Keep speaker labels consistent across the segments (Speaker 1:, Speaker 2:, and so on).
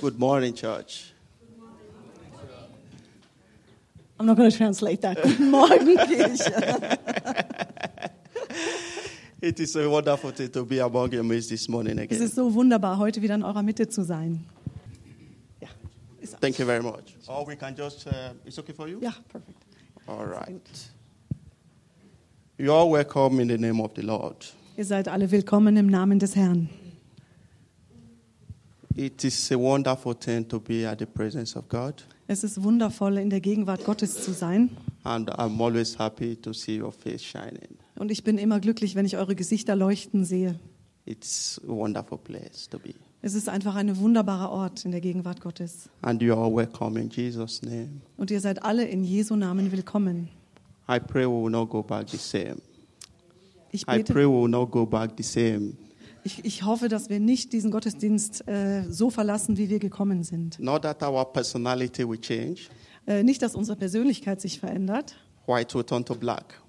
Speaker 1: Good morning, church.
Speaker 2: I'm not going to translate that. Guten Morgen, Kirche.
Speaker 1: It is a wonderful to be among midst this morning
Speaker 2: Es
Speaker 1: again.
Speaker 2: ist so wunderbar, heute wieder in eurer Mitte zu sein. Ja, ist
Speaker 1: Thank you very much. Or we can just, uh, it's okay for you?
Speaker 2: ja perfekt.
Speaker 1: All right. You are welcome in the name of the Lord.
Speaker 2: Ihr seid alle willkommen im Namen des Herrn.
Speaker 1: It is a wonderful thing to be at the presence of God.
Speaker 2: Es ist wundervoll, in der Gegenwart Gottes zu sein.
Speaker 1: And I'm always happy to see your face shining.
Speaker 2: Und ich bin immer glücklich, wenn ich eure Gesichter leuchten sehe.
Speaker 1: It's a wonderful place to be.
Speaker 2: Es ist einfach ein wunderbarer Ort in der Gegenwart Gottes.
Speaker 1: And you are welcome in Jesus' name.
Speaker 2: Und ihr seid alle in Jesu Namen willkommen.
Speaker 1: I pray we will not go back the same.
Speaker 2: Ich
Speaker 1: I
Speaker 2: bete,
Speaker 1: pray we will not go back the same.
Speaker 2: Ich, ich hoffe, dass wir nicht diesen Gottesdienst äh, so verlassen, wie wir gekommen sind.
Speaker 1: Not that our personality will change.
Speaker 2: Äh, nicht, dass unsere Persönlichkeit sich verändert.
Speaker 1: White will turn to black.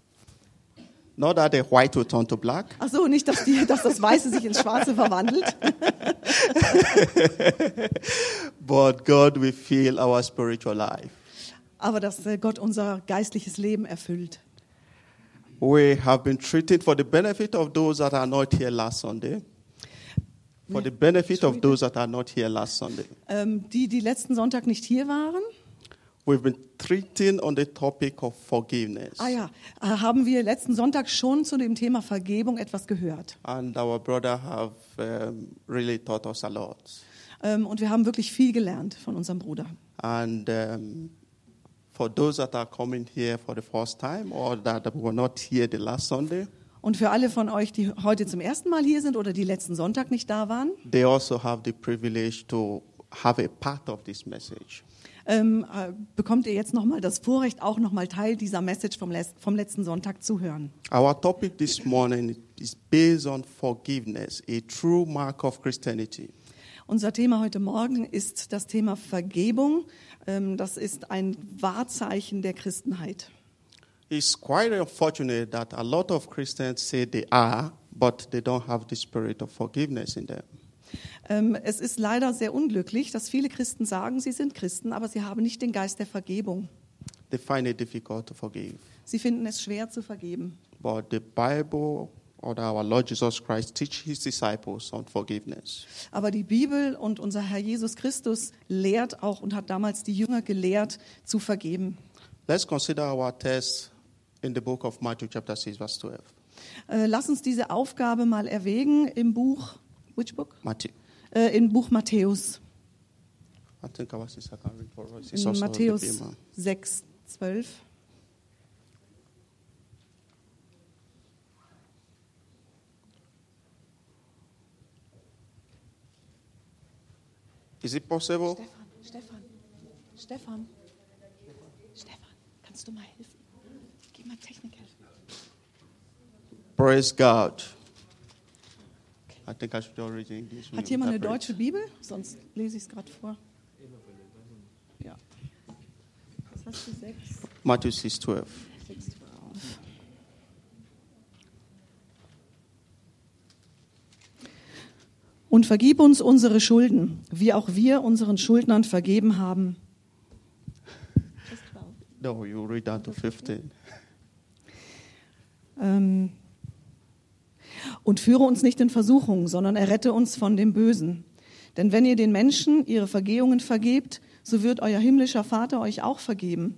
Speaker 1: Not that the white will turn to black.
Speaker 2: Ach so, nicht, dass, die, dass das Weiße sich ins Schwarze verwandelt,
Speaker 1: But God will fill our spiritual life.
Speaker 2: aber dass äh, Gott unser geistliches Leben erfüllt.
Speaker 1: We have been treated for the benefit of those that are not here last Sunday. For the benefit of those that are not here last Sunday.
Speaker 2: Ähm, die, die letzten Sonntag nicht hier waren,
Speaker 1: We've been treating on the topic of forgiveness.
Speaker 2: ah ja, äh, haben wir letzten Sonntag schon zu dem Thema Vergebung etwas gehört.
Speaker 1: And our brother have um, really taught us a lot.
Speaker 2: Ähm, und wir haben wirklich viel gelernt von unserem Bruder.
Speaker 1: And um, for those that are coming here for the first time or that were not here the last Sunday,
Speaker 2: Und für alle von euch, die heute zum ersten Mal hier sind oder die letzten Sonntag nicht da waren,
Speaker 1: they also have the privilege to have a part of this message.
Speaker 2: ähm, äh, bekommt ihr jetzt nochmal das Vorrecht, auch nochmal Teil dieser Message vom, les- vom letzten Sonntag zu hören.
Speaker 1: Our topic this morning is based on forgiveness, a true mark of Christianity.
Speaker 2: Unser Thema heute Morgen ist das Thema Vergebung. Ähm, das ist ein Wahrzeichen der Christenheit.
Speaker 1: It's quite unfortunate that a lot of Christians say they are, but they don't have the spirit of forgiveness in them.
Speaker 2: Ähm, es ist leider sehr unglücklich, dass viele Christen sagen, sie sind Christen, aber sie haben nicht den Geist der Vergebung.
Speaker 1: They find it difficult to forgive.
Speaker 2: Sie finden es schwer zu vergeben.
Speaker 1: But the Bible or our Lord Jesus Christ teach his disciples on forgiveness.
Speaker 2: Aber die Bibel und unser Herr Jesus Christus lehrt auch und hat damals die Jünger gelehrt, zu vergeben.
Speaker 1: Let's consider our text in the book of Matthew chapter 6 verse 12.
Speaker 2: Äh, lass uns diese Aufgabe mal erwägen im Buch, which book?
Speaker 1: Matthew.
Speaker 2: Äh, Im Buch Matthäus.
Speaker 1: I think our sister can read for also
Speaker 2: Matthäus
Speaker 1: beamer.
Speaker 2: 6, 12.
Speaker 1: Is it possible?
Speaker 2: Stefan, Stefan, Stefan, Stefan, kannst du mal helfen? Geh mal Technik helfen.
Speaker 1: Praise God. I think I should all read in English.
Speaker 2: Hat jemand eine deutsche Bibel? Sonst lese ich es gerade vor. Ja. Was hast du? 6,
Speaker 1: Matthew 6 12.
Speaker 2: 6, 12. Und vergib uns unsere Schulden, wie auch wir unseren Schuldnern vergeben haben.
Speaker 1: No, you read down to 15.
Speaker 2: Ähm, und führe uns nicht in Versuchung, sondern errette uns von dem Bösen. Denn wenn ihr den Menschen ihre Vergehungen vergebt, so wird euer himmlischer Vater euch auch vergeben.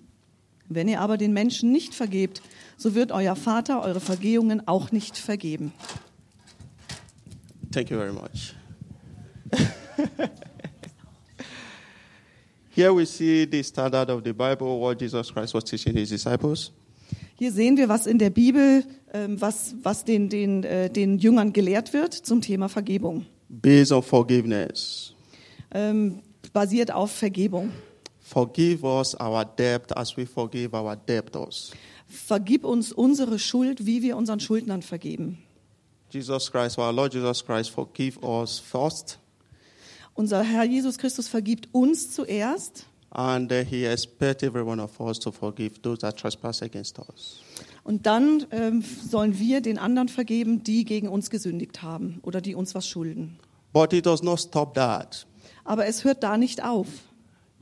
Speaker 2: Wenn ihr aber den Menschen nicht vergebt, so wird euer Vater eure Vergehungen auch nicht vergeben.
Speaker 1: Thank you very much. Here we see the standard of the Bible, what Jesus Christ was teaching his disciples.
Speaker 2: Hier sehen wir, was in der Bibel, ähm, was, was den, den, äh, den Jüngern gelehrt wird zum Thema Vergebung.
Speaker 1: based on forgiveness.
Speaker 2: Ähm, basiert auf Vergebung.
Speaker 1: Forgive us our debt as we forgive our debtors.
Speaker 2: Vergib uns unsere Schuld, wie wir unseren Schuldnern vergeben.
Speaker 1: Jesus Christ, our Lord Jesus Christ, forgive us first,
Speaker 2: Unser Herr Jesus Christus vergibt uns zuerst
Speaker 1: and uh, He expects every one of us to forgive those that trespass against us.
Speaker 2: und dann ähm, sollen wir den anderen vergeben, die gegen uns gesündigt haben oder die uns was schulden.
Speaker 1: But it does not stop that.
Speaker 2: Aber es hört da nicht auf.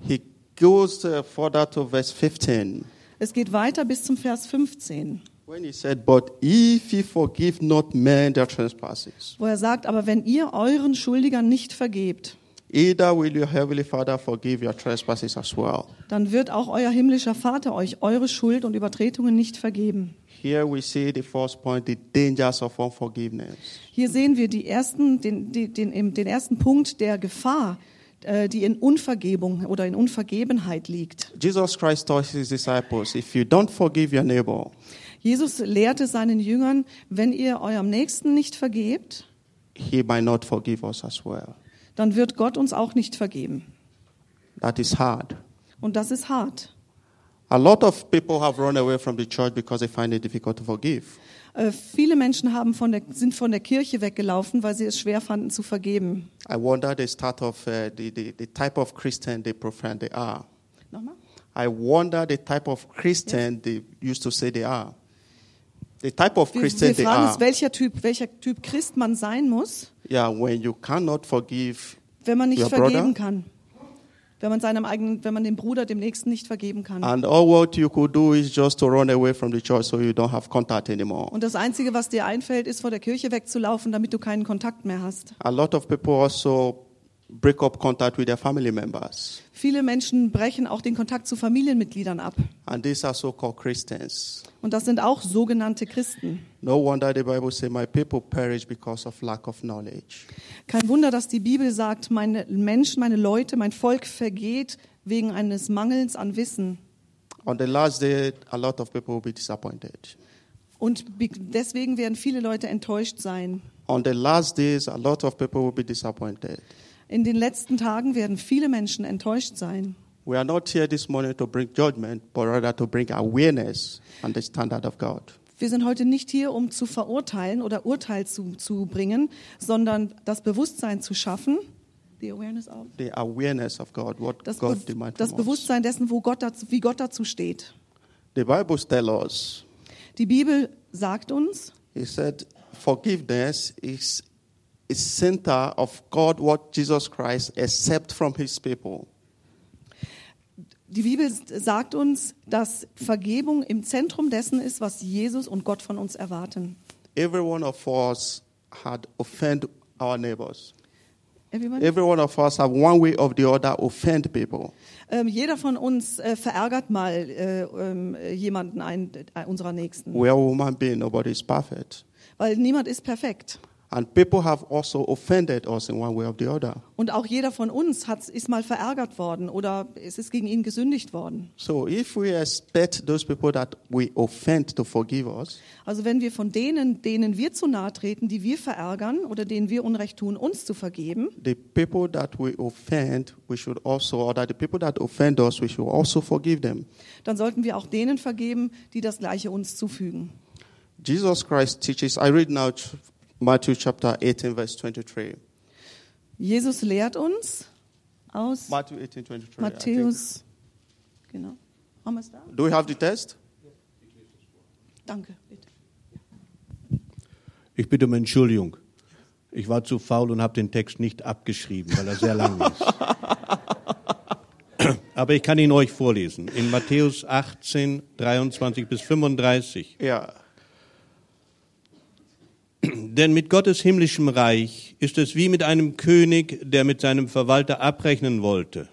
Speaker 1: He goes uh, further to verse 15.
Speaker 2: Es geht weiter bis zum Vers 15,
Speaker 1: When he said, But if ye forgive not men their trespasses,
Speaker 2: wo er sagt, aber wenn ihr euren Schuldigern nicht vergebt,
Speaker 1: either will your heavenly Father forgive your trespasses as well.
Speaker 2: dann wird auch euer himmlischer Vater euch eure Schuld und Übertretungen nicht vergeben.
Speaker 1: Here we see the first point, the dangers of unforgiveness.
Speaker 2: Hier sehen wir die ersten, den, den, den, den ersten Punkt der Gefahr, äh, die in Unvergebung oder in Unvergebenheit liegt.
Speaker 1: Jesus Christ taught his disciples, if you don't forgive your neighbor,
Speaker 2: Jesus lehrte seinen Jüngern, wenn ihr eurem Nächsten nicht vergebt,
Speaker 1: he might not forgive us as well.
Speaker 2: Dann wird Gott uns auch nicht vergeben.
Speaker 1: That is hard.
Speaker 2: Und das ist hart.
Speaker 1: A lot of people have run away from the church because they find it difficult to forgive.
Speaker 2: Äh, viele Menschen haben von der, sind von der Kirche weggelaufen, weil sie es schwer fanden zu vergeben.
Speaker 1: I wonder the start of uh, the, the, the type of Christian they profess they are.
Speaker 2: Nochmal?
Speaker 1: I wonder the type of Christian they used to say they are. The type of
Speaker 2: Wir,
Speaker 1: Christian
Speaker 2: wir
Speaker 1: they
Speaker 2: fragen
Speaker 1: are.
Speaker 2: uns, welcher Typ, welcher Typ Christ man sein muss,
Speaker 1: Yeah, when you cannot forgive
Speaker 2: wenn man nicht
Speaker 1: Your
Speaker 2: vergeben
Speaker 1: brother?
Speaker 2: kann. Wenn man seinem eigenen, wenn man dem Bruder, dem Nächsten nicht vergeben kann.
Speaker 1: and all what you could do is just to run away from the church so you don't have contact anymore.
Speaker 2: Und das Einzige, was dir einfällt, ist vor der Kirche wegzulaufen, damit du keinen Kontakt mehr hast.
Speaker 1: A lot of people also break up contact with their family members.
Speaker 2: Viele Menschen brechen auch den Kontakt zu Familienmitgliedern ab.
Speaker 1: And these are so-called Christians.
Speaker 2: Und das sind auch sogenannte Christen.
Speaker 1: No wonder the Bible says, My people perish because of lack of knowledge.
Speaker 2: Kein Wunder, dass die Bibel sagt, meine Menschen, meine Leute, mein Volk vergeht wegen eines Mangels an Wissen.
Speaker 1: On the last day, a lot of people will be disappointed.
Speaker 2: Und deswegen werden viele Leute enttäuscht sein.
Speaker 1: On the last days, a lot of people will be disappointed.
Speaker 2: In den letzten Tagen werden viele Menschen enttäuscht sein.
Speaker 1: We are not here this morning to bring judgment, but rather to bring awareness on the standard of God.
Speaker 2: Wir sind heute nicht hier, um zu verurteilen oder Urteil zu, zu bringen, sondern das Bewusstsein zu schaffen, the awareness of,
Speaker 1: The awareness of God, what
Speaker 2: das,
Speaker 1: God
Speaker 2: Be
Speaker 1: demands
Speaker 2: das. Bewusstsein dessen, wo Gott dazu, wie Gott dazu steht.
Speaker 1: The Bible tells us,
Speaker 2: Die Bibel sagt uns,
Speaker 1: He said, forgiveness is a center of God, what Jesus Christ accept from His people.
Speaker 2: Die Bibel sagt uns, dass Vergebung im Zentrum dessen ist, was Jesus und Gott von uns erwarten.
Speaker 1: Every one of us had offended our neighbors.
Speaker 2: Everyone?
Speaker 1: Every one of us have one way or the other offend people.
Speaker 2: Ähm, jeder von uns äh, verärgert mal äh, ähm, jemanden ein, äh, unserer Nächsten,
Speaker 1: We are human beings, nobody is perfect.
Speaker 2: weil niemand ist perfekt.
Speaker 1: And people have also offended us in one way or the other.
Speaker 2: Und auch jeder von uns hat, ist mal verärgert worden oder es ist gegen ihn gesündigt worden.
Speaker 1: So if we expect those people that we offend to forgive us,
Speaker 2: Also wenn wir von denen, denen wir zu nahe treten, die wir verärgern oder denen wir Unrecht tun, uns zu vergeben,
Speaker 1: the people that we offend, we should also, or that the people that offend us, we should also forgive them.
Speaker 2: dann sollten wir auch denen vergeben, die das Gleiche uns zufügen.
Speaker 1: Jesus Christ teaches, I read now Matthew chapter 18, verse 23.
Speaker 2: Jesus lehrt uns aus
Speaker 1: Matthew 18, 23. I
Speaker 2: Matthäus, genau. Haben wir es da?
Speaker 1: Do we have the text?
Speaker 2: Danke, bitte.
Speaker 3: Ich bitte um Entschuldigung. Ich war zu faul und habe den Text nicht abgeschrieben, weil er sehr lang ist. Aber ich kann ihn euch vorlesen. In Matthäus 18, 23 bis 35.
Speaker 1: Yeah.
Speaker 3: Denn mit Gottes himmlischem Reich ist es wie mit einem König, der mit seinem Verwalter abrechnen wollte.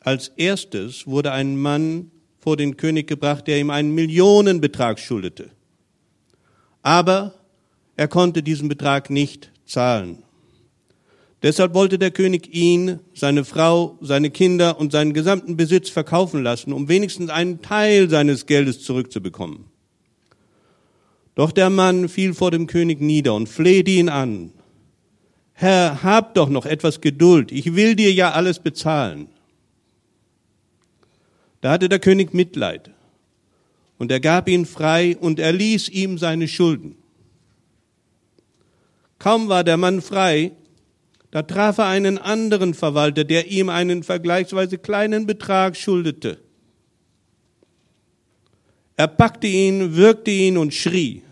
Speaker 3: Als erstes wurde ein Mann vor den König gebracht, der ihm einen Millionenbetrag schuldete. Aber er konnte diesen Betrag nicht zahlen. Deshalb wollte der König ihn, seine Frau, seine Kinder und seinen gesamten Besitz verkaufen lassen, um wenigstens einen Teil seines Geldes zurückzubekommen. Doch der Mann fiel vor dem König nieder und flehte ihn an. Herr, hab doch noch etwas Geduld, ich will dir ja alles bezahlen. Da hatte der König Mitleid und er gab ihn frei und erließ ihm seine Schulden. Kaum war der Mann frei, da traf er einen anderen Verwalter, der ihm einen vergleichsweise kleinen Betrag schuldete. Er packte ihn, würgte ihn und schrie,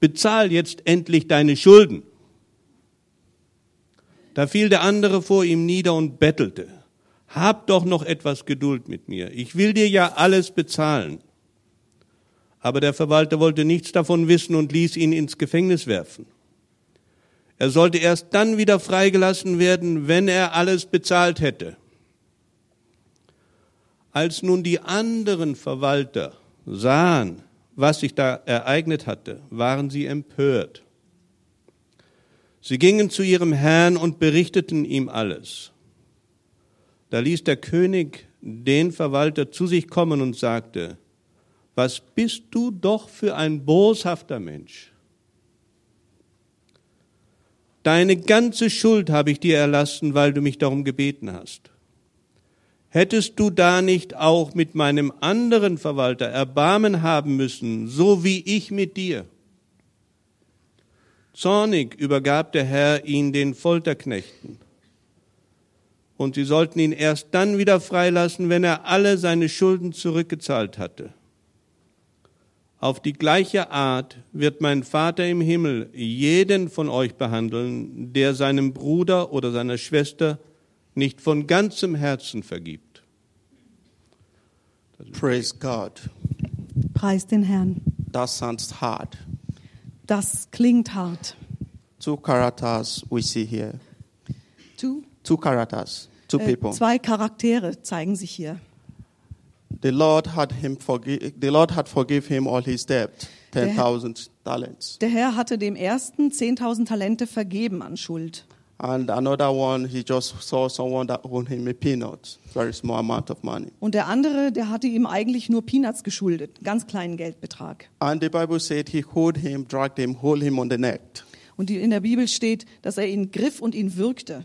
Speaker 3: bezahl jetzt endlich deine Schulden. Da fiel der andere vor ihm nieder und bettelte. Hab doch noch etwas Geduld mit mir. Ich will dir ja alles bezahlen. Aber der Verwalter wollte nichts davon wissen und ließ ihn ins Gefängnis werfen. Er sollte erst dann wieder freigelassen werden, wenn er alles bezahlt hätte. Als nun die anderen Verwalter sahen, was sich da ereignet hatte, waren sie empört. Sie gingen zu ihrem Herrn und berichteten ihm alles. Da ließ der König den Verwalter zu sich kommen und sagte, was bist du doch für ein boshafter Mensch? Deine ganze Schuld habe ich dir erlassen, weil du mich darum gebeten hast. Hättest du da nicht auch mit meinem anderen Verwalter Erbarmen haben müssen, so wie ich mit dir? Zornig übergab der Herr ihn den Folterknechten. Und sie sollten ihn erst dann wieder freilassen, wenn er alle seine Schulden zurückgezahlt hatte. Auf die gleiche Art wird mein Vater im Himmel jeden von euch behandeln, der seinem Bruder oder seiner Schwester nicht von ganzem Herzen vergibt.
Speaker 1: Praise God.
Speaker 2: Preis den Herrn.
Speaker 1: That sounds hard.
Speaker 2: Das klingt hart.
Speaker 1: Two characters we see here.
Speaker 2: Two,
Speaker 1: Two characters, two
Speaker 2: äh,
Speaker 1: people.
Speaker 2: zwei Charaktere zeigen sich hier.
Speaker 1: The Lord had him forgive. The Lord had forgive him all his debt, ten thousand talents,
Speaker 2: Der Herr hatte dem ersten 10.000 Talente vergeben an Schuld.
Speaker 1: And another one he just saw someone that owed him a peanut, very small amount of money.
Speaker 2: Und der andere, der hatte ihm eigentlich nur Peanuts geschuldet, ganz kleinen Geldbetrag.
Speaker 1: And the Bible said he hold him, dragged him, hold him on the neck.
Speaker 2: Und in der Bibel steht, dass er ihn griff und ihn würgte.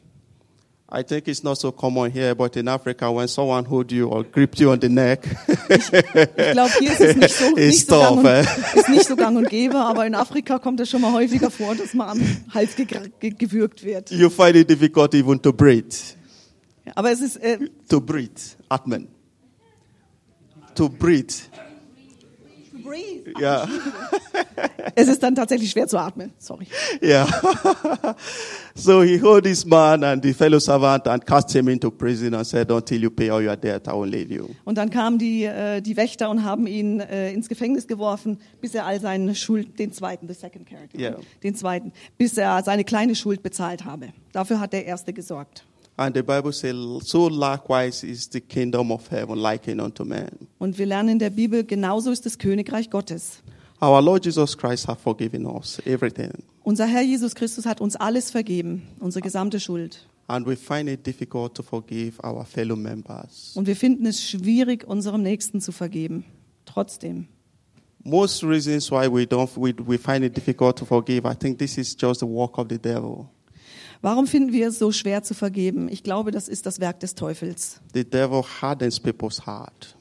Speaker 1: I think it's not so common here, but in Africa, when someone hold you or gripped you on the neck,
Speaker 2: Ich glaube, hier ist es nicht so, nicht, so gang
Speaker 1: tough,
Speaker 2: und,
Speaker 1: eh?
Speaker 2: ist nicht so gang und gäbe, aber in Afrika kommt es schon mal häufiger vor, dass man am Hals ge ge gewürgt wird.
Speaker 1: you find it difficult even to breathe.
Speaker 2: Ja, Aber es ist, äh,
Speaker 1: To breathe, Atman. To breathe, yeah,
Speaker 2: es ist dann tatsächlich schwer zu atmen. Sorry.
Speaker 1: yeah. so he hold this man and the fellow servant and cast him into prison and said, "Until you pay all your debt, I will leave you."
Speaker 2: Und dann kamen die, äh, die Wächter und haben ihn äh, ins Gefängnis geworfen, bis er all seine Schuld, den zweiten, the second character,
Speaker 1: Ja.
Speaker 2: den zweiten, bis er seine kleine Schuld bezahlt habe. Dafür hat der Erste gesorgt.
Speaker 1: And the Bible says, "So likewise is the kingdom of heaven likened unto man."
Speaker 2: Und wir lernen in der Bibel, genauso ist das Königreich Gottes.
Speaker 1: Our Lord Jesus Christ has forgiven us everything.
Speaker 2: Unser Herr Jesus Christus hat uns alles vergeben, unsere gesamte Schuld.
Speaker 1: And we find it difficult to forgive our fellow members.
Speaker 2: Und wir finden es schwierig, unserem Nächsten zu vergeben. Trotzdem.
Speaker 1: Most reasons why we don't we, we find it difficult to forgive, I think this is just the work of the devil.
Speaker 2: Warum finden wir es so schwer zu vergeben? Ich glaube, das ist das Werk des Teufels.
Speaker 1: The devil hardens people's heart.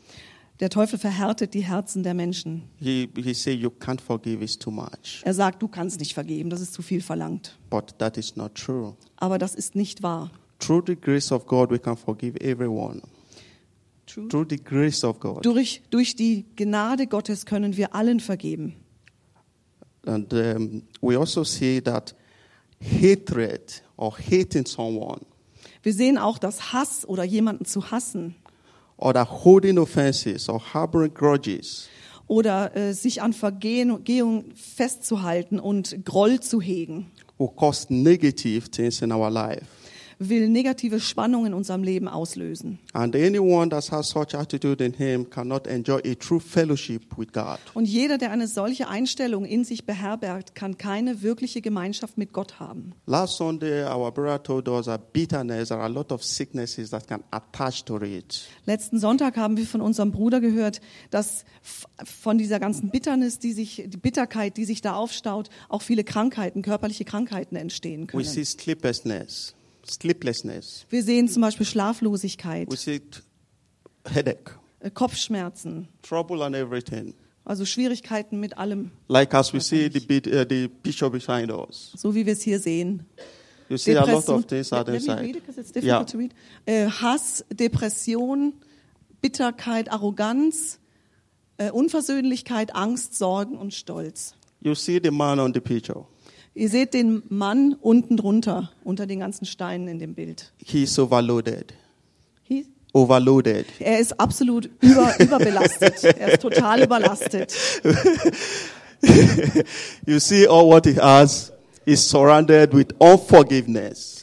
Speaker 2: Der Teufel verhärtet die Herzen der Menschen.
Speaker 1: He he say you can't forgive is too much.
Speaker 2: Er sagt, du kannst nicht vergeben, das ist zu viel verlangt.
Speaker 1: But that is not true.
Speaker 2: Aber das ist nicht wahr.
Speaker 1: Through the grace of God we can forgive everyone. Through the grace of God.
Speaker 2: Durch, durch die Gnade Gottes können wir allen vergeben.
Speaker 1: And um, we also see that hatred or hating someone
Speaker 2: Wir sehen auch, dass Hass oder jemanden zu hassen
Speaker 1: or that holding offenses or harboring grudges
Speaker 2: oder äh, sich an Vergehungen festzuhalten und Groll zu hegen,
Speaker 1: will cause negative things in our life.
Speaker 2: Will negative Spannungen in unserem Leben auslösen.
Speaker 1: And anyone that has such attitude in him cannot enjoy a true fellowship with God.
Speaker 2: Und jeder, der eine solche Einstellung in sich beherbergt, kann keine wirkliche Gemeinschaft mit Gott haben.
Speaker 1: Last Sunday, our brother told us that bitterness, there are a lot of sicknesses that can attach to it.
Speaker 2: Letzten Sonntag haben wir von unserem Bruder gehört, dass von dieser ganzen Bitternis, die sich, die Bitterkeit, die sich da aufstaut, auch viele Krankheiten, körperliche Krankheiten entstehen
Speaker 1: We
Speaker 2: können.
Speaker 1: see sleeplessness, sleeplessness.
Speaker 2: Wir sehen zum Beispiel Schlaflosigkeit,
Speaker 1: We see headache,
Speaker 2: äh, Kopfschmerzen,
Speaker 1: trouble and everything.
Speaker 2: also Schwierigkeiten mit allem,
Speaker 1: Like as we see the, bit- uh, the picture behind us.
Speaker 2: so wie wir es hier sehen.
Speaker 1: You see a lot
Speaker 2: Depression-
Speaker 1: of things are inside. Yeah.
Speaker 2: difficult to read. Äh, Hass, Depression, Bitterkeit, Arroganz, äh, Unversöhnlichkeit, Angst, Sorgen und Stolz.
Speaker 1: You see the man on the picture.
Speaker 2: Ihr seht den Mann unten drunter, unter den ganzen Steinen in dem Bild.
Speaker 1: He's overloaded.
Speaker 2: He-
Speaker 1: Overloaded.
Speaker 2: Er ist absolut über, überbelastet. Er ist total überlastet.
Speaker 1: You see all what he has is surrounded with unforgiveness.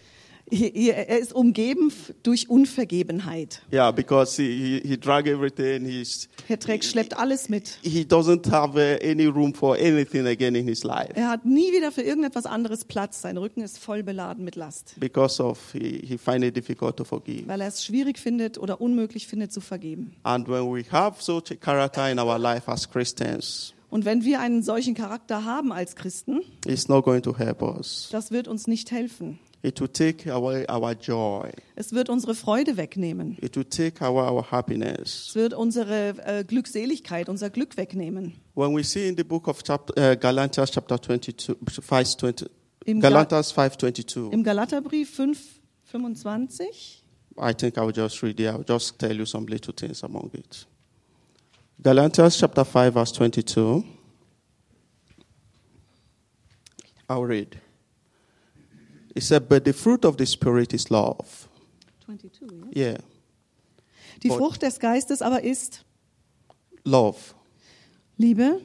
Speaker 2: Hier- Er ist umgeben durch Unvergebenheit.
Speaker 1: Yeah, because he, he, he drag everything. He's,
Speaker 2: Er trägt, schleppt alles mit.
Speaker 1: he doesn't have uh, any room for anything again in his life
Speaker 2: Er hat nie wieder für irgendetwas anderes Platz. Sein Rücken ist voll beladen mit Last,
Speaker 1: because of he, he find it difficult to forgive.
Speaker 2: weil er es schwierig findet oder unmöglich findet zu vergeben.
Speaker 1: And when we have such a character in our life as Christians,
Speaker 2: Und wenn wir einen solchen Charakter haben als Christen,
Speaker 1: it's not going to help us.
Speaker 2: das wird uns nicht helfen.
Speaker 1: It will take away our joy.
Speaker 2: Es wird unsere Freude wegnehmen.
Speaker 1: It will take away our happiness.
Speaker 2: Es wird unsere äh, Glückseligkeit, unser Glück wegnehmen.
Speaker 1: When we see in the book of chapter, uh, Galatians chapter 22, verse 20,
Speaker 2: Im, Ga
Speaker 1: Galatians 5:22.
Speaker 2: Im Galaterbrief 5, 25.
Speaker 1: I think I will just read it. I will just tell you some little things among it. Galatians chapter 5, verse 22. I'll read. It said, But the fruit of the Spirit is love.
Speaker 2: 22 ja.
Speaker 1: Yeah,
Speaker 2: Die
Speaker 1: Und-
Speaker 2: Frucht des Geistes aber ist
Speaker 1: love,
Speaker 2: Liebe,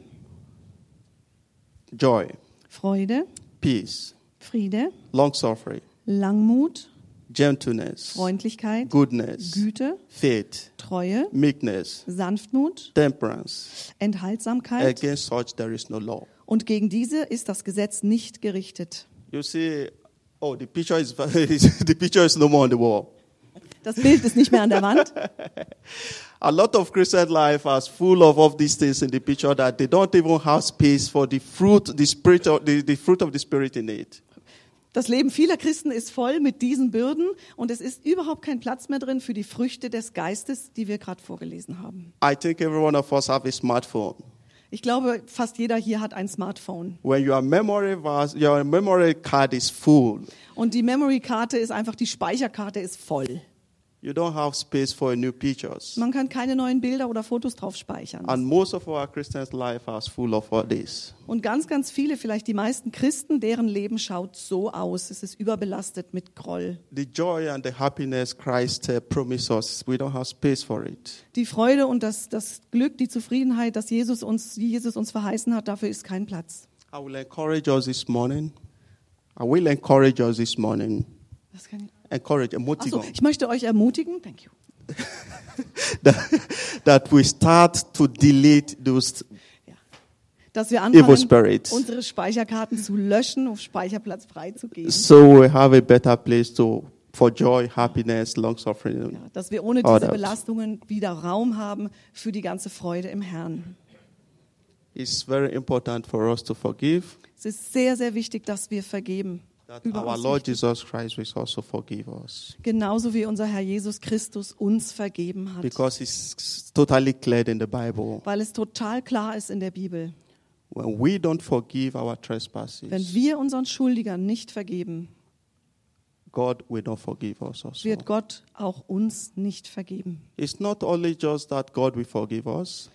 Speaker 1: joy,
Speaker 2: Freude,
Speaker 1: peace,
Speaker 2: Friede,
Speaker 1: long suffering,
Speaker 2: Langmut,
Speaker 1: gentleness,
Speaker 2: Freundlichkeit,
Speaker 1: goodness,
Speaker 2: Güte,
Speaker 1: faith,
Speaker 2: Treue,
Speaker 1: meekness,
Speaker 2: Sanftmut,
Speaker 1: temperance.
Speaker 2: Enthaltsamkeit.
Speaker 1: Against such there is no law.
Speaker 2: Und gegen diese ist das Gesetz nicht gerichtet.
Speaker 1: You see, oh, the picture is the picture is no more on the wall.
Speaker 2: Das Bild ist nicht mehr an der Wand.
Speaker 1: A lot of Christian life is full of, of these things in the picture that they don't even have space for the fruit, the spirit, of, the, the fruit of the spirit in it.
Speaker 2: Das Leben vieler Christen ist voll mit diesen Bürden und es ist überhaupt kein Platz mehr drin für die Früchte des Geistes, die wir gerade vorgelesen haben.
Speaker 1: I think every one of us have a smartphone.
Speaker 2: Ich glaube, fast jeder hier hat ein Smartphone.
Speaker 1: When your memory was, your memory card is full,
Speaker 2: Und die Memory-Karte ist einfach, die Speicherkarte ist voll.
Speaker 1: You don't have space for new pictures.
Speaker 2: Man kann keine neuen Bilder oder Fotos drauf speichern.
Speaker 1: And most of our Christians' life is full of all this.
Speaker 2: Und ganz, ganz viele, vielleicht die meisten Christen, deren Leben schaut so aus. Es ist überbelastet mit Groll.
Speaker 1: The joy and the happiness Christ uh, promised us, we don't have space for it.
Speaker 2: Die Freude und das, das Glück, die Zufriedenheit, dass Jesus uns, die Jesus uns verheißen hat, dafür ist kein Platz.
Speaker 1: I will encourage us this morning. I will encourage us this morning.
Speaker 2: Das kann ich.
Speaker 1: Encourage,
Speaker 2: Ach so,
Speaker 1: motivate.
Speaker 2: ich möchte euch ermutigen, thank you,
Speaker 1: that, that we start to delete those
Speaker 2: dass wir
Speaker 1: evil
Speaker 2: anfangen,
Speaker 1: spirits
Speaker 2: unsere Speicherkarten zu löschen, auf Speicherplatz freizugeben.
Speaker 1: so we have a better place to for joy, happiness, long suffering.
Speaker 2: Ja, dass wir ohne
Speaker 1: Oh,
Speaker 2: diese Belastungen wieder Raum haben für die ganze Freude im Herrn.
Speaker 1: It's very important for us to forgive.
Speaker 2: Es ist sehr, sehr wichtig, dass wir vergeben.
Speaker 1: Our Lord. Jesus Christ will also forgive us.
Speaker 2: Genauso wie unser Herr Jesus Christus uns vergeben hat.
Speaker 1: Because it's totally clear in the Bible.
Speaker 2: Weil es total klar ist in der Bibel.
Speaker 1: When we don't forgive our
Speaker 2: Wenn
Speaker 1: trespasses,
Speaker 2: wir unseren Schuldigern nicht vergeben,
Speaker 1: God will not forgive us also.
Speaker 2: wird Gott auch uns nicht vergeben.
Speaker 1: It's not only just that God will forgive us,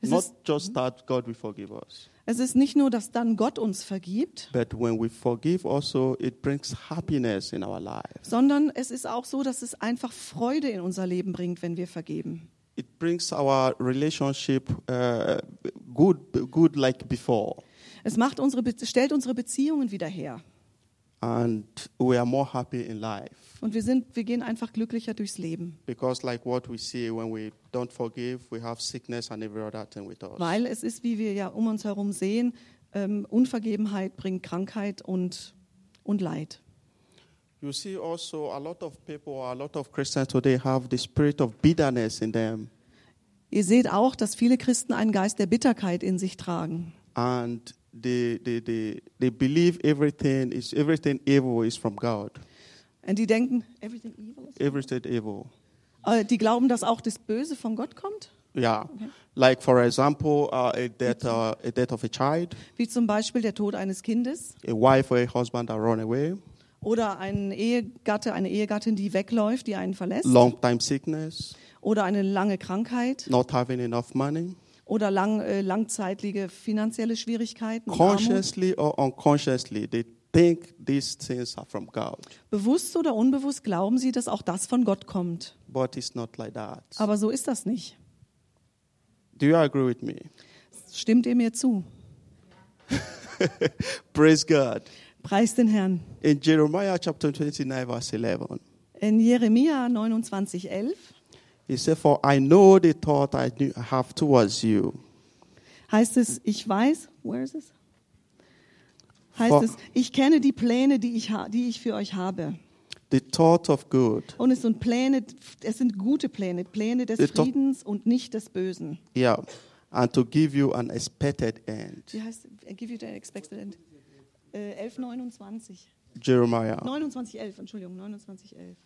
Speaker 2: Es
Speaker 1: not just that God will forgive us,
Speaker 2: es ist nicht nur, dass dann Gott uns vergibt,
Speaker 1: but when we forgive also, it brings happiness in our lives.
Speaker 2: sondern es ist auch so, dass es einfach Freude in unser Leben bringt, wenn wir vergeben.
Speaker 1: It brings our relationship uh, good, good like before,
Speaker 2: Es macht unsere, stellt unsere Beziehungen wieder her.
Speaker 1: And we are more happy in life.
Speaker 2: Und wir, sind, wir gehen einfach glücklicher durchs Leben.
Speaker 1: Because like what we see when we don't forgive, we have sickness and every other thing with us.
Speaker 2: Weil es ist, wie wir ja um uns herum sehen, ähm, Unvergebenheit bringt Krankheit und, und Leid.
Speaker 1: You see also a lot of people, a lot of Christians today have the spirit of bitterness in them.
Speaker 2: Ihr seht auch, dass viele Christen einen Geist der Bitterkeit in sich tragen.
Speaker 1: and they, they, they, they believe everything is everything evil is from God.
Speaker 2: Und die denken, everything evil is-
Speaker 1: Everything evil.
Speaker 2: Äh, die glauben, dass auch das Böse von Gott kommt.
Speaker 1: Yeah. Like for example, uh, a death, uh, a death of a child,
Speaker 2: Wie zum Beispiel der Tod eines Kindes
Speaker 1: a wife or a husband that run away,
Speaker 2: oder ein Ehegatte, eine Ehegattin, die wegläuft, die einen verlässt.
Speaker 1: long time sickness,
Speaker 2: Oder eine lange Krankheit
Speaker 1: not having enough money,
Speaker 2: oder lang, äh, langzeitige finanzielle Schwierigkeiten.
Speaker 1: consciously or unconsciously, they think these things are from God.
Speaker 2: Bewusst oder unbewusst glauben sie, dass auch das von Gott kommt.
Speaker 1: But it's not like that.
Speaker 2: Aber so ist das nicht.
Speaker 1: Do you agree with me?
Speaker 2: Stimmt ihr mir zu?
Speaker 1: Praise God.
Speaker 2: Preis den Herrn.
Speaker 1: In Jeremiah chapter 29, verse 11,
Speaker 2: In Jeremia 29, 11
Speaker 1: he said, For I know the thought I have towards you.
Speaker 2: heißt es, ich weiß, where is it? Heißt es, ich kenne die Pläne, die ich, die ich für euch habe.
Speaker 1: The thought of good.
Speaker 2: Und es sind Pläne, es sind gute Pläne, Pläne des
Speaker 1: The
Speaker 2: Friedens und nicht des Bösen.
Speaker 1: Yeah. And to give you an expected end.
Speaker 2: Wie heißt, give you the expected end. Äh, 1129.
Speaker 1: Jeremiah.
Speaker 2: 2911, Entschuldigung, 2911.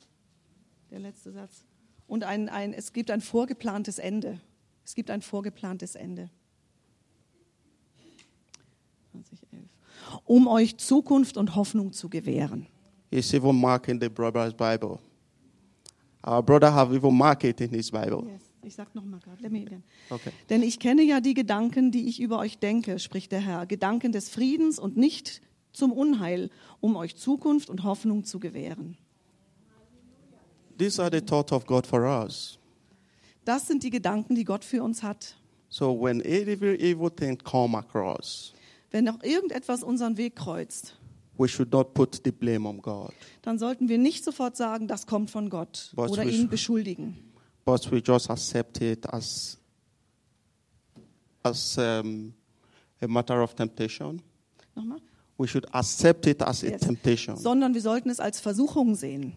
Speaker 2: Der letzte Satz. Und ein, ein, es gibt ein vorgeplantes Ende. Es gibt ein vorgeplantes Ende. 2011. Um euch Zukunft und Hoffnung zu gewähren.
Speaker 1: He's even marking the brother's Bible. Our brother have even marked it in his Bible.
Speaker 2: Yes. Ich sag noch mal gerade.
Speaker 1: Okay.
Speaker 2: Denn ich kenne ja die Gedanken, die ich über euch denke, spricht der Herr. Gedanken des Friedens und nicht zum Unheil, um euch Zukunft und Hoffnung zu gewähren.
Speaker 1: These are the thoughts of God for us.
Speaker 2: Das sind die Gedanken, die Gott für uns hat.
Speaker 1: So when every evil thing come across,
Speaker 2: Wenn noch irgendetwas unseren Weg kreuzt,
Speaker 1: we should not put the blame on God,
Speaker 2: dann sollten wir nicht sofort sagen, das kommt von Gott
Speaker 1: Was
Speaker 2: oder ihn beschuldigen,
Speaker 1: but we just accept it as as um, a matter of temptation.
Speaker 2: Nochmal.
Speaker 1: We should accept it as a temptation,
Speaker 2: sondern wir sollten es als Versuchung sehen.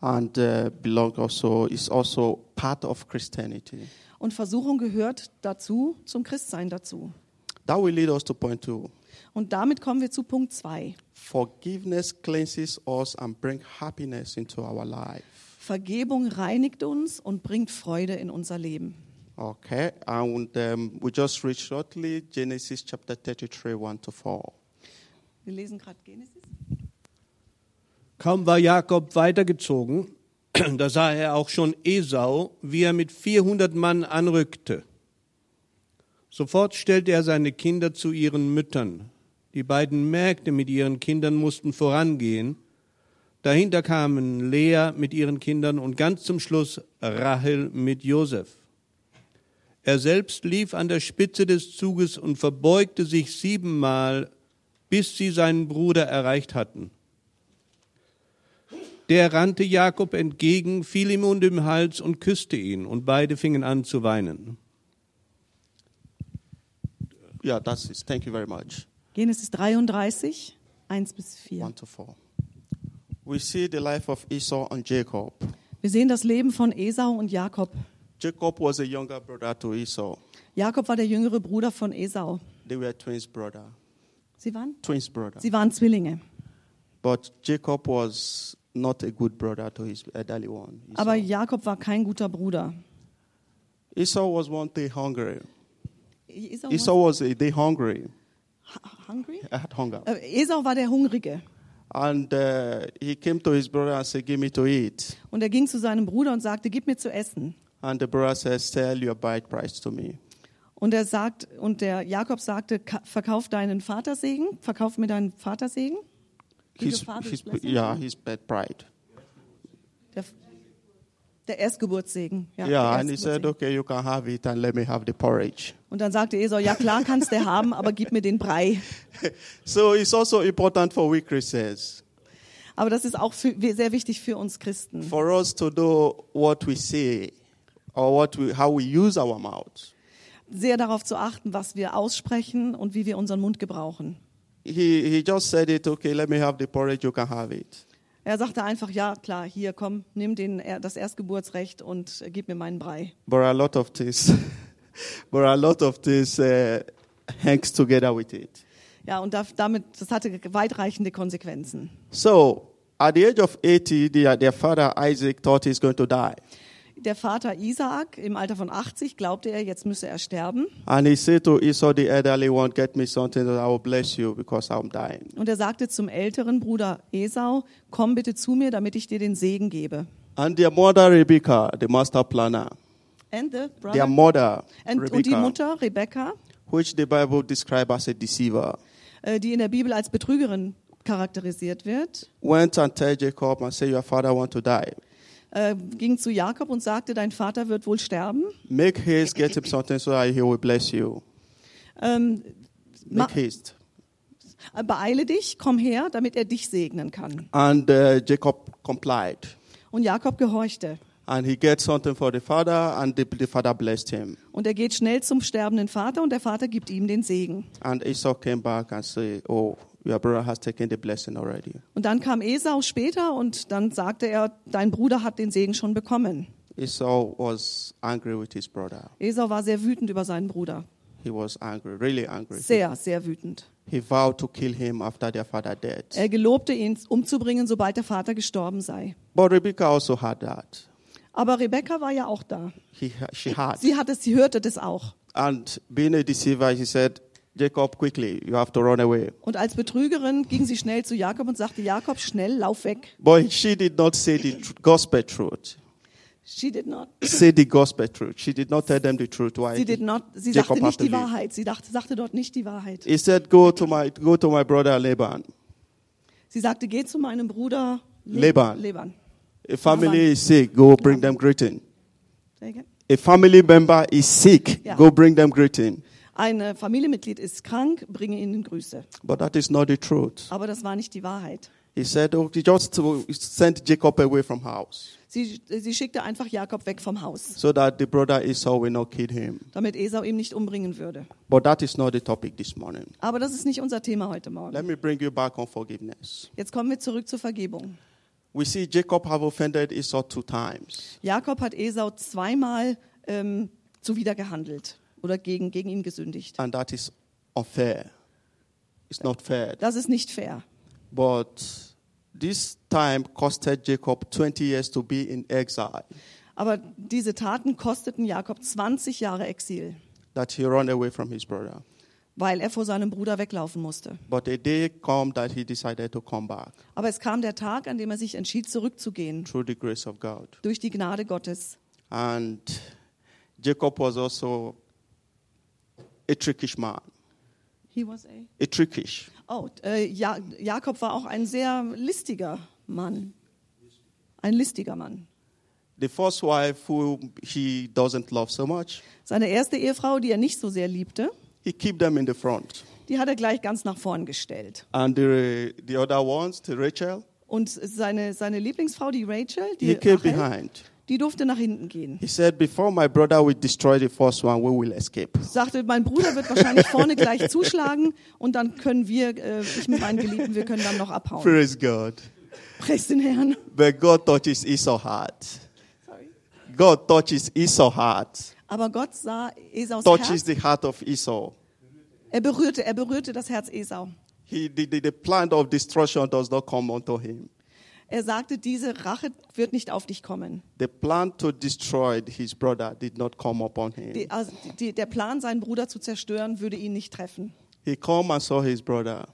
Speaker 1: And uh, belong also is also part of Christianity.
Speaker 2: Und Versuchung gehört dazu, zum Christsein dazu.
Speaker 1: That will lead us to point two.
Speaker 2: Und damit kommen wir zu Punkt 2.
Speaker 1: Forgiveness cleanses us and brings happiness into our life.
Speaker 2: Vergebung reinigt uns und bringt Freude in unser Leben.
Speaker 1: Okay, and um, we just read shortly Genesis chapter 33, 1 to 4.
Speaker 2: Wir lesen gerade Genesis.
Speaker 3: Kaum war Jakob weitergezogen, da sah er auch schon Esau, wie er mit 400 Mann anrückte. Sofort stellte er seine Kinder zu ihren Müttern. Die beiden Mägde mit ihren Kindern mussten vorangehen. Dahinter kamen Lea mit ihren Kindern und ganz zum Schluss Rahel mit Josef. Er selbst lief an der Spitze des Zuges und verbeugte sich siebenmal, bis sie seinen Bruder erreicht hatten. Der rannte Jakob entgegen, fiel ihm um den Hals und küsste ihn, und beide fingen an zu weinen.
Speaker 1: Yeah, that's it. Thank you very much.
Speaker 2: Genesis 33, 1 bis 4.
Speaker 1: 1 to 4. We see the life of Esau and Jacob.
Speaker 2: Wir sehen das Leben von Esau und Jakob.
Speaker 1: Jacob was a younger brother to Esau.
Speaker 2: Jakob war der jüngere Bruder von Esau.
Speaker 1: They were twins brother.
Speaker 2: Sie waren?
Speaker 1: Twins brother.
Speaker 2: Sie waren Zwillinge.
Speaker 1: But Jacob was not a good brother to his elderly one. Esau.
Speaker 2: Aber Jakob war kein guter Bruder.
Speaker 1: Esau was one day hungry.
Speaker 2: Esau,
Speaker 1: Esau was a day hungry.
Speaker 2: war hungry?
Speaker 1: I had hunger.
Speaker 2: Äh, Esau war der Hungrige.
Speaker 1: And uh, he came to his brother and said, Give me to eat.
Speaker 2: Und er ging zu seinem Bruder und sagte, gib mir zu essen.
Speaker 1: And the brother said, Sell your bride price to me.
Speaker 2: Und er sagt, und der Jakob sagte, "Ka- verkauf deinen Vatersegen, verkauf mir deinen Vatersegen.
Speaker 1: His, his, yeah, his bad pride.
Speaker 2: Der, der Erstgeburtssegen. Ja,
Speaker 1: Yeah, and he said. Okay, you can have it and let me have the porridge.
Speaker 2: Und dann sagte Esau, ja klar kannst du haben, aber gib mir den Brei.
Speaker 1: So it's also important for we Christians,
Speaker 2: Aber das ist auch für, sehr wichtig für uns Christen,
Speaker 1: for us to know what we say or what we, how we use our mouth.
Speaker 2: sehr darauf zu achten, was wir aussprechen und wie wir unseren Mund gebrauchen.
Speaker 1: He, he just said it, okay, let me have the porridge, you can have it.
Speaker 2: Er sagte einfach, ja klar, hier komm, nimm den, das Erstgeburtsrecht und äh, gib mir meinen Brei.
Speaker 1: But a lot of things, but a lot of things uh, hangs together with it.
Speaker 2: Ja, und da, damit, das hatte weitreichende Konsequenzen.
Speaker 1: So at the age of 80, their, their father Isaac thought he's going to die.
Speaker 2: Der Vater Isaak, im Alter von 80, glaubte er, jetzt müsse er sterben.
Speaker 1: And he said to Esau, the elderly one, get me something that I will bless you because I'm dying.
Speaker 2: Und er sagte zum älteren Bruder Esau, komm bitte zu mir, damit ich dir den Segen gebe.
Speaker 1: And their mother Rebecca, the master planner,
Speaker 2: And the brother?
Speaker 1: their mother
Speaker 2: and, und die
Speaker 1: Rebecca,
Speaker 2: Mutter Rebekka,
Speaker 1: which the Bible describes as a deceiver.
Speaker 2: äh, die in der Bibel als Betrügerin charakterisiert wird,
Speaker 1: went and tell Jacob and said, Your father want to die.
Speaker 2: Äh, ging zu Jakob und sagte, dein Vater wird wohl sterben.
Speaker 1: Make haste, get him something so that he will bless you.
Speaker 2: Ähm, ma-
Speaker 1: Make haste.
Speaker 2: äh, beeile dich, komm her, damit er dich segnen kann.
Speaker 1: And uh, Jacob complied.
Speaker 2: Und Jakob gehorchte.
Speaker 1: And he gets something for the father, and the, the father blessed him.
Speaker 2: Und er geht schnell zum sterbenden Vater und der Vater gibt ihm den Segen.
Speaker 1: And Esau came back and said, Oh, your brother has taken the blessing already.
Speaker 2: Und dann kam Esau später und dann sagte er, dein Bruder hat den Segen schon bekommen.
Speaker 1: Esau was angry with his brother.
Speaker 2: Esau war sehr wütend über seinen Bruder.
Speaker 1: He was angry, really angry.
Speaker 2: Sehr, sehr wütend.
Speaker 1: He vowed to kill him after their father died.
Speaker 2: Er gelobte ihn umzubringen, sobald der Vater gestorben sei.
Speaker 1: But Rebecca also had that.
Speaker 2: Aber Rebekka war ja auch da.
Speaker 1: He, she had.
Speaker 2: Sie hat es, sie hörte das auch.
Speaker 1: And being a deceiver, she said, Jacob, quickly, you have to run away.
Speaker 2: Und als Betrügerin ging sie schnell zu Jakob und sagte, Jakob, schnell, lauf weg.
Speaker 1: But she did not say the gospel truth.
Speaker 2: She did not.
Speaker 1: Say the gospel truth. She did not tell them the truth. Why
Speaker 2: Sie, did not, sie
Speaker 1: Jacob
Speaker 2: sagte nicht die. Wahrheit. Sie dachte, sagte dort nicht die Wahrheit.
Speaker 1: He said, Go to my go to my brother Laban.
Speaker 2: Sie sagte, geh zu meinem Bruder Le-
Speaker 1: Laban.
Speaker 2: Laban.
Speaker 1: A family is sick, go bring them greeting. A family member is sick,
Speaker 2: Yeah.
Speaker 1: go bring them greeting.
Speaker 2: Ein Familienmitglied ist krank, bringe ihnen Grüße.
Speaker 1: But that is not the truth.
Speaker 2: Aber das war nicht die Wahrheit.
Speaker 1: He said, Oh, he just sent Jacob away from house
Speaker 2: Sie, sie schickte einfach Jakob weg vom Haus,
Speaker 1: so that the brother Esau will not kill him.
Speaker 2: damit Esau ihn nicht umbringen würde.
Speaker 1: But that is not the topic this morning.
Speaker 2: Aber das ist nicht unser Thema heute Morgen.
Speaker 1: Let me bring you back on forgiveness.
Speaker 2: Jetzt kommen wir zurück zur Vergebung.
Speaker 1: We see Jacob have offended Esau two times.
Speaker 2: Jakob hat Esau zweimal ähm, zuwider gehandelt oder gegen, gegen ihn gesündigt.
Speaker 1: and that is unfair. It's not fair.
Speaker 2: Das ist nicht fair.
Speaker 1: But this time costed Jacob 20 years to be in exile,
Speaker 2: Aber diese Taten kosteten Jakob 20 Jahre Exil,
Speaker 1: that he ran away from his brother.
Speaker 2: weil er vor seinem Bruder weglaufen musste.
Speaker 1: But a day come that he decided to come back
Speaker 2: Aber es kam der Tag, an dem er sich entschied, zurückzugehen,
Speaker 1: through the grace of God.
Speaker 2: durch die Gnade Gottes.
Speaker 1: And Jacob was also a trickish man.
Speaker 2: He was a
Speaker 1: A.
Speaker 2: Oh, äh, ja, Jakob war auch ein sehr listiger Mann. Ein listiger Mann.
Speaker 1: The first wife who he doesn't love so much,
Speaker 2: Seine erste Ehefrau, die er nicht so sehr liebte,
Speaker 1: he keep them in the front.
Speaker 2: die hat er gleich ganz nach vorn gestellt.
Speaker 1: And the, the other ones, the Rachel,
Speaker 2: Und seine, seine Lieblingsfrau, die Rachel,
Speaker 1: he
Speaker 2: die,
Speaker 1: came
Speaker 2: Rachel,
Speaker 1: behind.
Speaker 2: Die durfte nach hinten gehen.
Speaker 1: He said, Before my brother will destroy the first one, we will escape.
Speaker 2: Sagte, mein Bruder wird wahrscheinlich vorne gleich zuschlagen und dann können wir, äh, ich mit meinen Geliebten, wir können dann noch abhauen.
Speaker 1: Praise God.
Speaker 2: Preis den Herrn.
Speaker 1: But God touches Esau's heart.
Speaker 2: Sorry.
Speaker 1: God touches Esau's heart.
Speaker 2: Aber Gott sah Esaus
Speaker 1: Touches
Speaker 2: Herz.
Speaker 1: the heart of Esau.
Speaker 2: Er berührte, er berührte das Herz Esau.
Speaker 1: He, the, the, the plan of destruction does not come unto him.
Speaker 2: Er sagte, diese Rache wird nicht auf dich kommen.
Speaker 1: The plan to destroy his brother did not come upon him.
Speaker 2: Die, also die, der Plan, seinen Bruder zu zerstören, würde ihn nicht treffen.
Speaker 1: He come and saw his brother.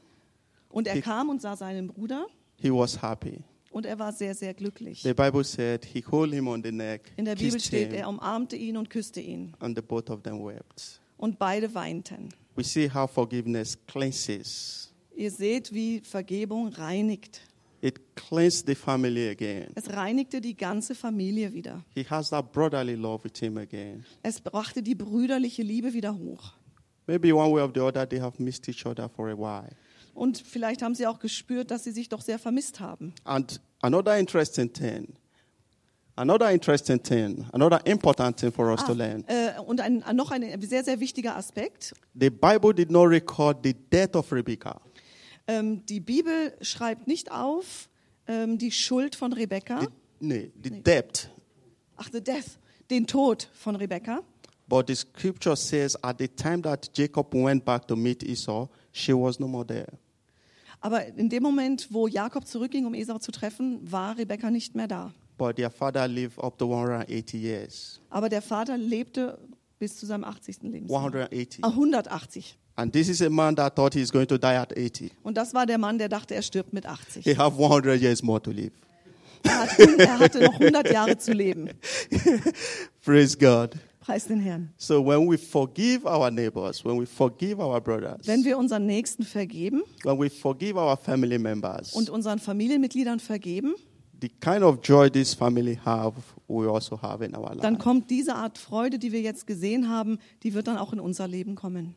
Speaker 2: Und er
Speaker 1: Die-
Speaker 2: kam und sah seinen Bruder
Speaker 1: He was happy.
Speaker 2: und er war sehr, sehr glücklich.
Speaker 1: The Bible said he him on the neck,
Speaker 2: In der Bibel steht, er umarmte ihn und küsste ihn.
Speaker 1: and the both of them wept.
Speaker 2: Und beide weinten.
Speaker 1: We see how forgiveness cleanses.
Speaker 2: Ihr seht, wie Vergebung reinigt.
Speaker 1: It cleansed the family again.
Speaker 2: Es reinigte die ganze Familie wieder.
Speaker 1: He has that brotherly love with him again.
Speaker 2: Es brachte die brüderliche Liebe wieder hoch.
Speaker 1: Maybe one way or the other, they have missed each other for a while.
Speaker 2: Und vielleicht haben sie auch gespürt, dass sie sich doch sehr vermisst haben.
Speaker 1: And another interesting thing, another interesting thing, another important thing for us to learn.
Speaker 2: äh, und ein, noch ein sehr, sehr wichtiger Aspekt.
Speaker 1: The Bible did not record the death of Rebekah.
Speaker 2: Ähm, die Bibel schreibt nicht auf ähm, die Schuld von Rebekka.
Speaker 1: The, no, the death.
Speaker 2: Ach, the death, den Tod von Rebekka.
Speaker 1: But the scripture says at the time that Jacob went back to meet Esau, she was no more there.
Speaker 2: Aber in dem Moment, wo Jakob zurückging, um Esau zu treffen, war Rebekka nicht mehr da.
Speaker 1: But their father lived up to 180 years.
Speaker 2: Aber der Vater lebte bis zu seinem 80. Lebensjahr.
Speaker 1: 180.
Speaker 2: Ah, 180.
Speaker 1: And this is a man that thought he's going to die at 80.
Speaker 2: Und das war der Mann, der dachte, er stirbt mit 80.
Speaker 1: He have 100 years more to live.
Speaker 2: Er, hat, er hatte noch 100 Jahre zu leben.
Speaker 1: Praise God.
Speaker 2: Preis den Herrn.
Speaker 1: So when we forgive our neighbors, when we forgive our brothers,
Speaker 2: Wenn wir unseren Nächsten vergeben
Speaker 1: when we forgive our family members,
Speaker 2: und unseren Familienmitgliedern vergeben,
Speaker 1: the kind of joy this family have, we also have in our
Speaker 2: dann
Speaker 1: life.
Speaker 2: kommt diese Art Freude, die wir jetzt gesehen haben, die wird dann auch in unser Leben kommen.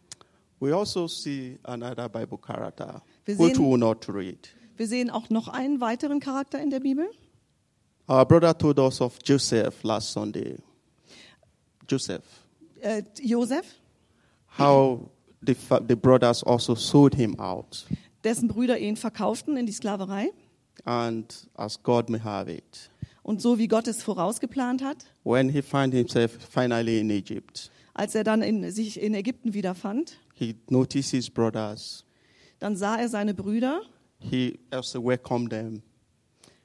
Speaker 1: We also see another Bible character,
Speaker 2: Wir sehen-
Speaker 1: will not read.
Speaker 2: Wir sehen auch noch einen weiteren Charakter in der Bibel.
Speaker 1: Our brother told us of Joseph last Sunday. Joseph,
Speaker 2: Äh, Josef,
Speaker 1: how the, the brothers also sold him out,
Speaker 2: dessen Brüder ihn verkauften in die Sklaverei.
Speaker 1: and as God may have it,
Speaker 2: Und so wie Gott es vorausgeplant hat,
Speaker 1: when he found himself finally in Egypt,
Speaker 2: als er dann in, sich in Ägypten wiederfand,
Speaker 1: he noticed his brothers.
Speaker 2: dann sah er seine Brüder.
Speaker 1: He also welcomed them.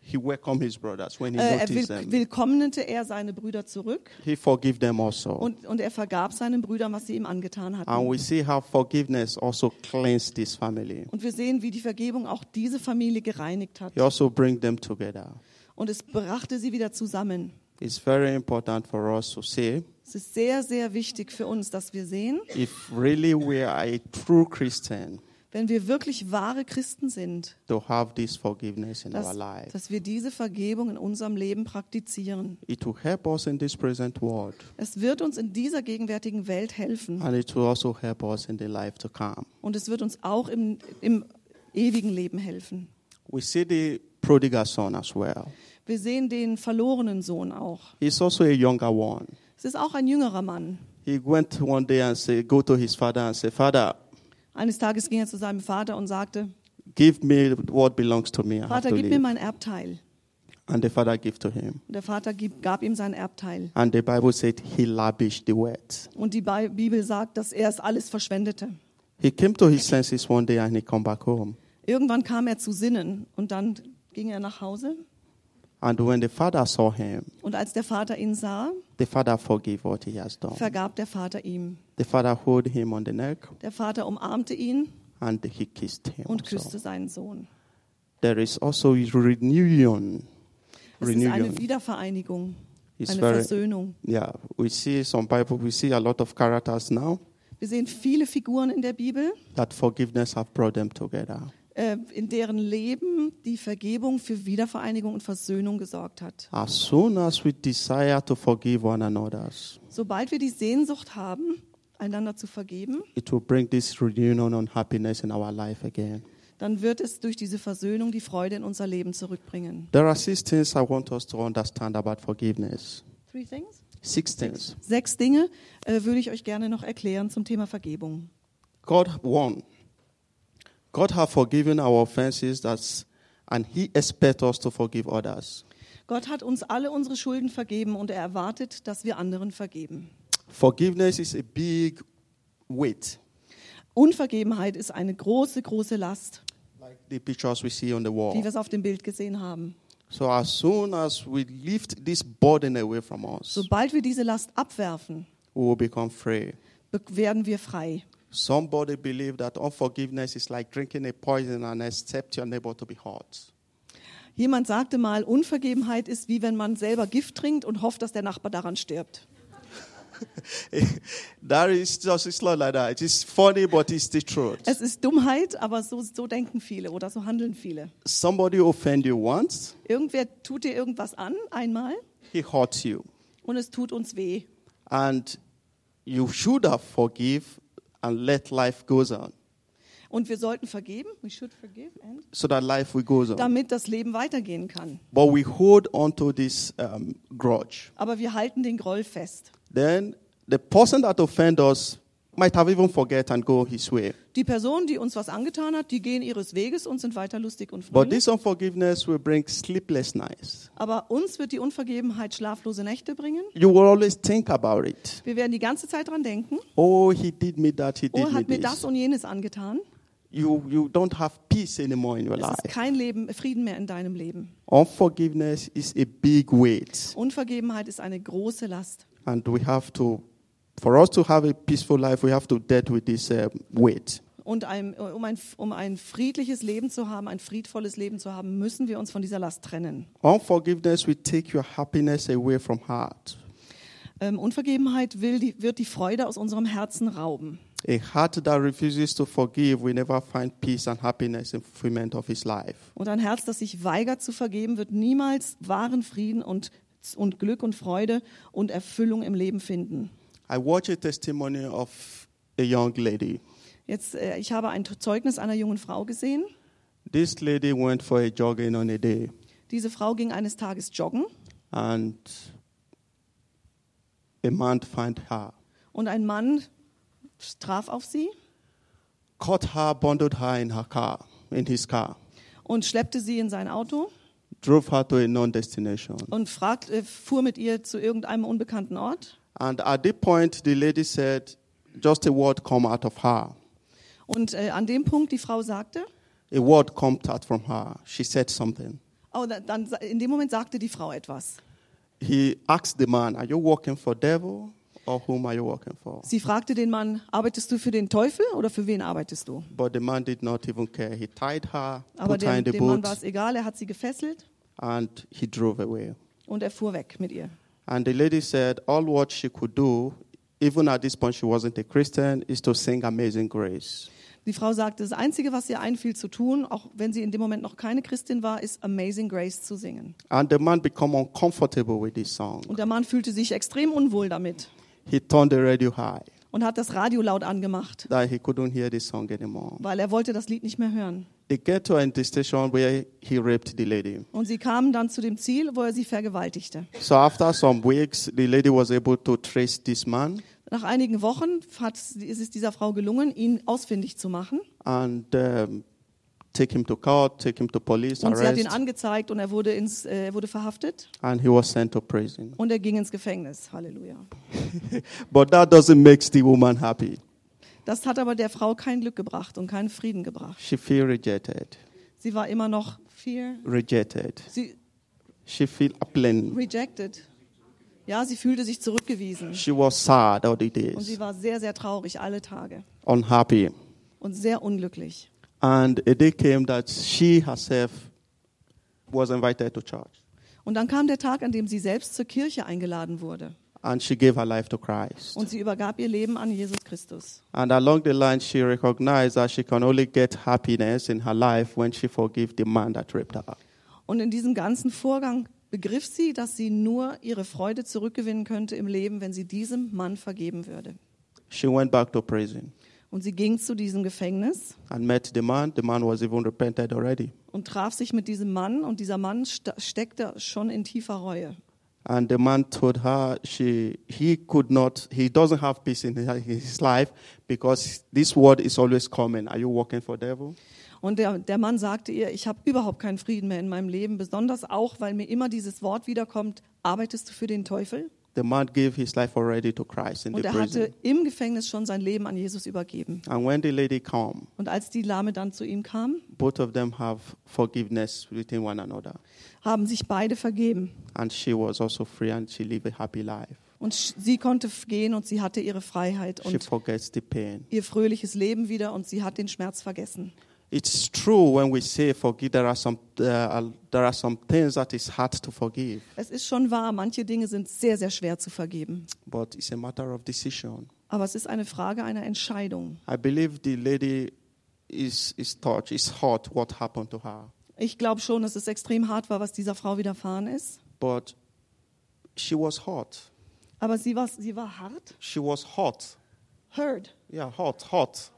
Speaker 1: He welcomed his brothers when he
Speaker 2: Äh, er
Speaker 1: noticed them.
Speaker 2: willkommnete er seine Brüder zurück
Speaker 1: He forgave them also.
Speaker 2: und, und er vergab seinen Brüdern, was sie ihm angetan
Speaker 1: And
Speaker 2: hatten.
Speaker 1: we see how forgiveness also cleansed this family.
Speaker 2: Und wir sehen, wie die Vergebung auch diese Familie gereinigt hat.
Speaker 1: He also bring them together.
Speaker 2: Und es brachte sie wieder zusammen.
Speaker 1: It's very important for us to say
Speaker 2: Es ist sehr, sehr wichtig für uns, dass wir sehen,
Speaker 1: if really we are a true Christian,
Speaker 2: wenn wir wirklich wahre Christen sind,
Speaker 1: to have this forgiveness in our
Speaker 2: dass,
Speaker 1: life.
Speaker 2: dass wir diese Vergebung in unserem Leben praktizieren.
Speaker 1: It will help us in this present world,
Speaker 2: Es wird uns in dieser gegenwärtigen Welt helfen
Speaker 1: and it will also help us in the life to come.
Speaker 2: und es wird uns auch im, im ewigen Leben helfen.
Speaker 1: We see the prodigal son as well.
Speaker 2: Wir sehen den verlorenen Sohn auch.
Speaker 1: He's also a younger one.
Speaker 2: Es ist auch ein jüngerer Mann.
Speaker 1: He went one day and say, go to his father and say, Father,
Speaker 2: Eines Tages ging er zu seinem Vater und sagte,
Speaker 1: give me what belongs to me. I
Speaker 2: Vater,
Speaker 1: to
Speaker 2: gib mir
Speaker 1: leave.
Speaker 2: mein Erbteil.
Speaker 1: And the father gave to him.
Speaker 2: Und der Vater gab ihm sein Erbteil.
Speaker 1: And the Bible said he lavished the wealth.
Speaker 2: Und die Bi- Bibel sagt, dass er es alles verschwendete.
Speaker 1: He came to his senses one day and he come back home.
Speaker 2: Irgendwann kam er zu Sinnen und dann ging er nach Hause.
Speaker 1: And when the father saw him,
Speaker 2: Und als der Vater ihn sah,
Speaker 1: the father forgave what he has done.
Speaker 2: vergab der Vater ihm.
Speaker 1: The father hold him on the neck
Speaker 2: Der Vater umarmte ihn
Speaker 1: and he kissed him.
Speaker 2: und
Speaker 1: also.
Speaker 2: küsste seinen Sohn.
Speaker 1: There is also reunion.
Speaker 2: Es ist eine
Speaker 1: Reunion.
Speaker 2: Wiedervereinigung,
Speaker 1: It's
Speaker 2: eine
Speaker 1: very-
Speaker 2: Versöhnung.
Speaker 1: Yeah, we see some Bible, we see a lot of characters now
Speaker 2: Wir sehen viele Figuren in der Bibel,
Speaker 1: that forgiveness have brought them together.
Speaker 2: Äh, in deren Leben die Vergebung für Wiedervereinigung und Versöhnung gesorgt hat.
Speaker 1: As soon as we desire to forgive one another,
Speaker 2: Sobald wir die Sehnsucht haben, einander zu vergeben,
Speaker 1: it will bring this reunion and happiness in our life again.
Speaker 2: dann wird es durch diese Versöhnung die Freude in unser Leben zurückbringen.
Speaker 1: There are six things I want us to understand about forgiveness.
Speaker 2: Three things?
Speaker 1: Six things.
Speaker 2: Sechs Dinge äh, würde ich euch gerne noch erklären zum Thema Vergebung.
Speaker 1: God one. God have forgiven our offenses that's and he expects us to forgive others.
Speaker 2: Gott hat uns alle unsere Schulden vergeben und er erwartet, dass wir anderen vergeben.
Speaker 1: Forgiveness is a big weight,
Speaker 2: Unvergebenheit ist eine große, große Last,
Speaker 1: like the pictures we see on the
Speaker 2: wie
Speaker 1: wall.
Speaker 2: wir es auf dem Bild gesehen haben.
Speaker 1: So as soon as we lift this burden away from us,
Speaker 2: Sobald wir diese Last abwerfen,
Speaker 1: we will become free.
Speaker 2: werden wir frei.
Speaker 1: Somebody believe that unforgiveness is like drinking a poison and expect your neighbor to be hurt.
Speaker 2: Jemand sagte mal, Unvergebenheit ist wie wenn man selber Gift trinkt und hofft, dass der Nachbar daran stirbt.
Speaker 1: that is just it's not like that. It's funny, but it's the truth.
Speaker 2: Es ist Dummheit, aber so, so denken viele oder so handeln viele.
Speaker 1: Somebody offend you once,
Speaker 2: Irgendwer tut dir irgendwas an, einmal,
Speaker 1: he hurts you.
Speaker 2: und es tut uns weh.
Speaker 1: And you should have forgive and let life goes on.
Speaker 2: Und wir sollten vergeben, we should forgive, and,
Speaker 1: So that life will goes on.
Speaker 2: damit das Leben weitergehen kann.
Speaker 1: But we hold on to this um, grudge.
Speaker 2: Aber wir halten den Groll fest.
Speaker 1: Then the person that offend us might have even forget and go his way.
Speaker 2: Die Person, die uns was angetan hat, die gehen ihres Weges und sind weiter lustig und
Speaker 1: But
Speaker 2: fröhlich.
Speaker 1: this unforgiveness will bring sleepless nights.
Speaker 2: Aber uns wird die Unvergebenheit schlaflose Nächte bringen.
Speaker 1: You will always think about it.
Speaker 2: Wir werden die ganze Zeit dran denken.
Speaker 1: Oh, he did me that, he did
Speaker 2: Oh,
Speaker 1: me
Speaker 2: hat mir das
Speaker 1: this.
Speaker 2: und jenes angetan.
Speaker 1: You, you don't have peace anymore in your
Speaker 2: Es
Speaker 1: life.
Speaker 2: ist kein Leben, Frieden mehr in deinem Leben.
Speaker 1: Unforgiveness is a big weight.
Speaker 2: Unvergebenheit ist eine große Last.
Speaker 1: And we have to, for us to have a peaceful life, we have to deal with this um, weight.
Speaker 2: Und ein, um, ein, um ein friedliches Leben zu haben, ein friedvolles Leben zu haben, müssen wir uns von dieser Last trennen.
Speaker 1: Unforgiveness will take your happiness away from heart.
Speaker 2: Ähm, Unvergebenheit will die, wird die Freude aus unserem Herzen rauben.
Speaker 1: A heart that refuses to forgive will never find peace and happiness in fulfillment of his life.
Speaker 2: Und ein Herz, das sich weigert zu vergeben, wird niemals wahren Frieden und, und Glück und Freude und Erfüllung im Leben finden.
Speaker 1: I watched a testimony of a young lady.
Speaker 2: Jetzt, äh, ich habe ein Zeugnis einer jungen Frau gesehen.
Speaker 1: This lady went for a jogging on a day,
Speaker 2: Diese Frau ging eines Tages joggen
Speaker 1: and a man found her,
Speaker 2: und ein Mann traf auf sie
Speaker 1: caught her, bundled her in her car, in his car,
Speaker 2: und schleppte sie in sein Auto
Speaker 1: drove her to a non-destination.
Speaker 2: und fragt, äh, fuhr mit ihr zu irgendeinem unbekannten Ort.
Speaker 1: And at that point, the lady said, just a word come out of her.
Speaker 2: Und äh, an dem Punkt die Frau sagte,
Speaker 1: A word comes out from her. She said something.
Speaker 2: oh, da- dann in dem Moment sagte die Frau etwas.
Speaker 1: He asked the man, Are you working for devil or whom are you working for?
Speaker 2: Sie fragte den Mann, arbeitest du für den Teufel oder für wen arbeitest du?
Speaker 1: But the man did not even care. He tied her,
Speaker 2: Aber
Speaker 1: put her in the
Speaker 2: dem Mann
Speaker 1: boat,
Speaker 2: war es egal, er hat sie gefesselt
Speaker 1: and he drove away.
Speaker 2: und er fuhr weg mit ihr.
Speaker 1: And the lady said, All what she could do, even at this point she wasn't a Christian, is to sing Amazing Grace.
Speaker 2: Die Frau sagte, das Einzige, was ihr einfiel zu tun, auch wenn sie in dem Moment noch keine Christin war, ist Amazing Grace zu singen.
Speaker 1: And the man became uncomfortable with this song.
Speaker 2: Und der Mann fühlte sich extrem unwohl damit
Speaker 1: He turned the radio high,
Speaker 2: und hat das Radio laut angemacht,
Speaker 1: that he couldn't hear the song anymore.
Speaker 2: weil er wollte das Lied nicht mehr hören.
Speaker 1: They get to the station where he raped the lady.
Speaker 2: Und sie kamen dann zu dem Ziel, wo er sie vergewaltigte.
Speaker 1: So after some weeks, the lady was able to trace this man
Speaker 2: Nach einigen Wochen hat, ist es dieser Frau gelungen, ihn ausfindig zu machen.
Speaker 1: and um, take him to court, take him to police
Speaker 2: Und sie hat ihn angezeigt und er wurde, ins, äh, wurde verhaftet
Speaker 1: and he was sent to prison.
Speaker 2: und er ging ins Gefängnis. Halleluja.
Speaker 1: But that doesn't make the woman happy.
Speaker 2: Das hat aber der Frau kein Glück gebracht und keinen Frieden gebracht.
Speaker 1: She feel rejected,
Speaker 2: Sie war immer noch fear,
Speaker 1: rejected.
Speaker 2: sie
Speaker 1: She feel plain.
Speaker 2: rejected. Ja, sie fühlte sich zurückgewiesen
Speaker 1: She was sad all the
Speaker 2: und sie
Speaker 1: days,
Speaker 2: war sehr, sehr traurig alle Tage
Speaker 1: unhappy.
Speaker 2: und sehr unglücklich.
Speaker 1: And a day came that she herself was invited to church,
Speaker 2: Und dann kam der Tag, an dem sie selbst zur Kirche eingeladen wurde
Speaker 1: and she gave her life to Christ.
Speaker 2: und sie übergab ihr Leben an Jesus Christus.
Speaker 1: And along the line, she recognized that she can only get happiness in her life when she forgives the man that raped her.
Speaker 2: Und in diesem ganzen Vorgang begriff sie, dass sie nur ihre Freude zurückgewinnen könnte im Leben, wenn sie diesem Mann vergeben würde.
Speaker 1: She went back to prison
Speaker 2: Und sie ging zu diesem Gefängnis
Speaker 1: and met the man. The man was even repented already.
Speaker 2: und traf sich mit diesem Mann und dieser Mann steckte schon in tiefer Reue.
Speaker 1: And the man told her she he could not he doesn't have peace in his life because this word is always coming. Are you working for devil?
Speaker 2: Und der, der Mann sagte ihr, ich habe überhaupt keinen Frieden mehr in meinem Leben, besonders auch, weil mir immer dieses Wort wiederkommt, arbeitest du für den Teufel?
Speaker 1: The man gave his life already to Christ in
Speaker 2: Und
Speaker 1: the
Speaker 2: er
Speaker 1: prison.
Speaker 2: hatte im Gefängnis schon sein Leben an Jesus übergeben.
Speaker 1: And when the lady came,
Speaker 2: Und als die Lahme dann zu ihm kam,
Speaker 1: both of them have forgiveness within one another.
Speaker 2: haben sich beide vergeben.
Speaker 1: And she was also free and she lived a happy life.
Speaker 2: Und sie konnte gehen und sie hatte ihre Freiheit
Speaker 1: She
Speaker 2: und
Speaker 1: forgets the pain.
Speaker 2: ihr fröhliches Leben wieder und sie hat den Schmerz vergessen.
Speaker 1: It's true when we say forgive. There are some uh, there are some things that is hard to forgive,
Speaker 2: Es ist schon wahr, manche Dinge sind sehr, sehr schwer zu vergeben.
Speaker 1: but it's a matter of decision.
Speaker 2: Aber es ist eine Frage einer Entscheidung.
Speaker 1: I believe the lady is is touched, is hurt what happened to her,
Speaker 2: Ich glaube schon, dass es extrem hart war, was dieser Frau widerfahren ist.
Speaker 1: but she was hurt.
Speaker 2: Aber sie war, sie war hart.
Speaker 1: She was hurt.
Speaker 2: Hurt.
Speaker 1: Yeah, hurt, hurt.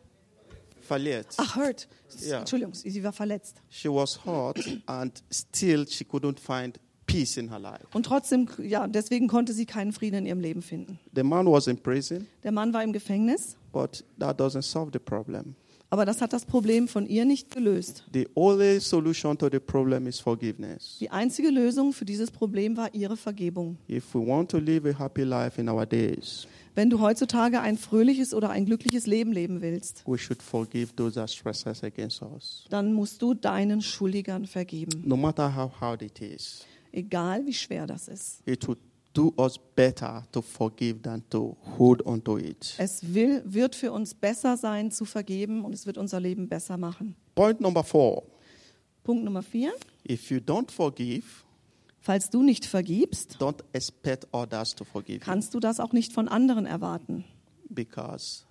Speaker 1: Verletzt.
Speaker 2: Ach, hurt.
Speaker 1: Ja.
Speaker 2: Entschuldigung, sie war verletzt.
Speaker 1: She was hurt, and still she couldn't find peace in her life.
Speaker 2: Und trotzdem, ja, deswegen konnte sie keinen Frieden in ihrem Leben finden.
Speaker 1: The man was in prison,
Speaker 2: Der Mann war im Gefängnis,
Speaker 1: but that doesn't solve the problem.
Speaker 2: aber das hat das Problem von ihr nicht gelöst.
Speaker 1: The only solution to the problem is forgiveness.
Speaker 2: Die einzige Lösung für dieses Problem war ihre Vergebung.
Speaker 1: If we want to live a happy life in our days,
Speaker 2: Wenn du heutzutage ein fröhliches oder ein glückliches Leben leben willst,
Speaker 1: we should forgive those that trespass against us.
Speaker 2: dann musst du deinen Schuldigern vergeben.
Speaker 1: No matter how hard it is,
Speaker 2: Egal wie schwer das ist.
Speaker 1: it would do us better to forgive than to hold on to it.
Speaker 2: Es will, wird für uns besser sein zu vergeben und es wird unser Leben besser machen.
Speaker 1: Point number four
Speaker 2: Punkt Nummer vier.
Speaker 1: if you don't forgive,
Speaker 2: Falls du nicht vergibst,
Speaker 1: don't expect others to forgive you
Speaker 2: kannst du das auch nicht von anderen erwarten,
Speaker 1: because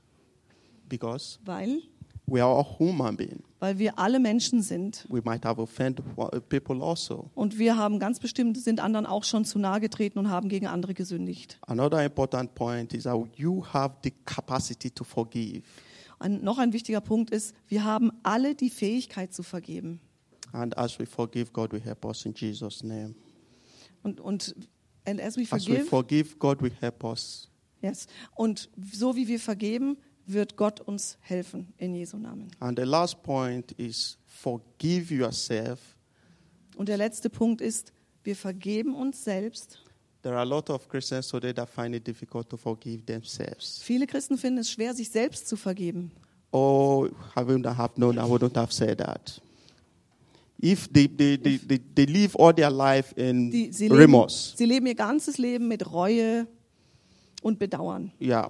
Speaker 1: because
Speaker 2: weil,
Speaker 1: we are all human beings.
Speaker 2: weil wir alle Menschen sind.
Speaker 1: We might have offended wa- people also.
Speaker 2: Und wir haben ganz bestimmt, sind anderen auch schon zu nahe getreten und haben gegen andere gesündigt.
Speaker 1: Another important point is that you have the capacity to forgive.
Speaker 2: Ein, noch ein wichtiger Punkt ist, wir haben alle die Fähigkeit zu vergeben.
Speaker 1: And as we forgive, God will help us in Jesus' name.
Speaker 2: Und, und and as we
Speaker 1: As we
Speaker 2: forgive,
Speaker 1: forgive, God will help us.
Speaker 2: yes. und so wie wir vergeben, wird Gott uns helfen in Jesu Namen.
Speaker 1: And the last point is forgive yourself.
Speaker 2: Und der letzte Punkt ist, wir vergeben uns selbst.
Speaker 1: There are a lot of Christians today that find it difficult to forgive themselves.
Speaker 2: Viele Christen finden es schwer, sich selbst zu vergeben.
Speaker 1: Oh, I wouldn't have known, I wouldn't have said that. If they, they, they, they, they live all their life in
Speaker 2: Die, sie, leben,
Speaker 1: remorse,
Speaker 2: sie leben ihr ganzes Leben mit Reue und Bedauern.
Speaker 1: yeah.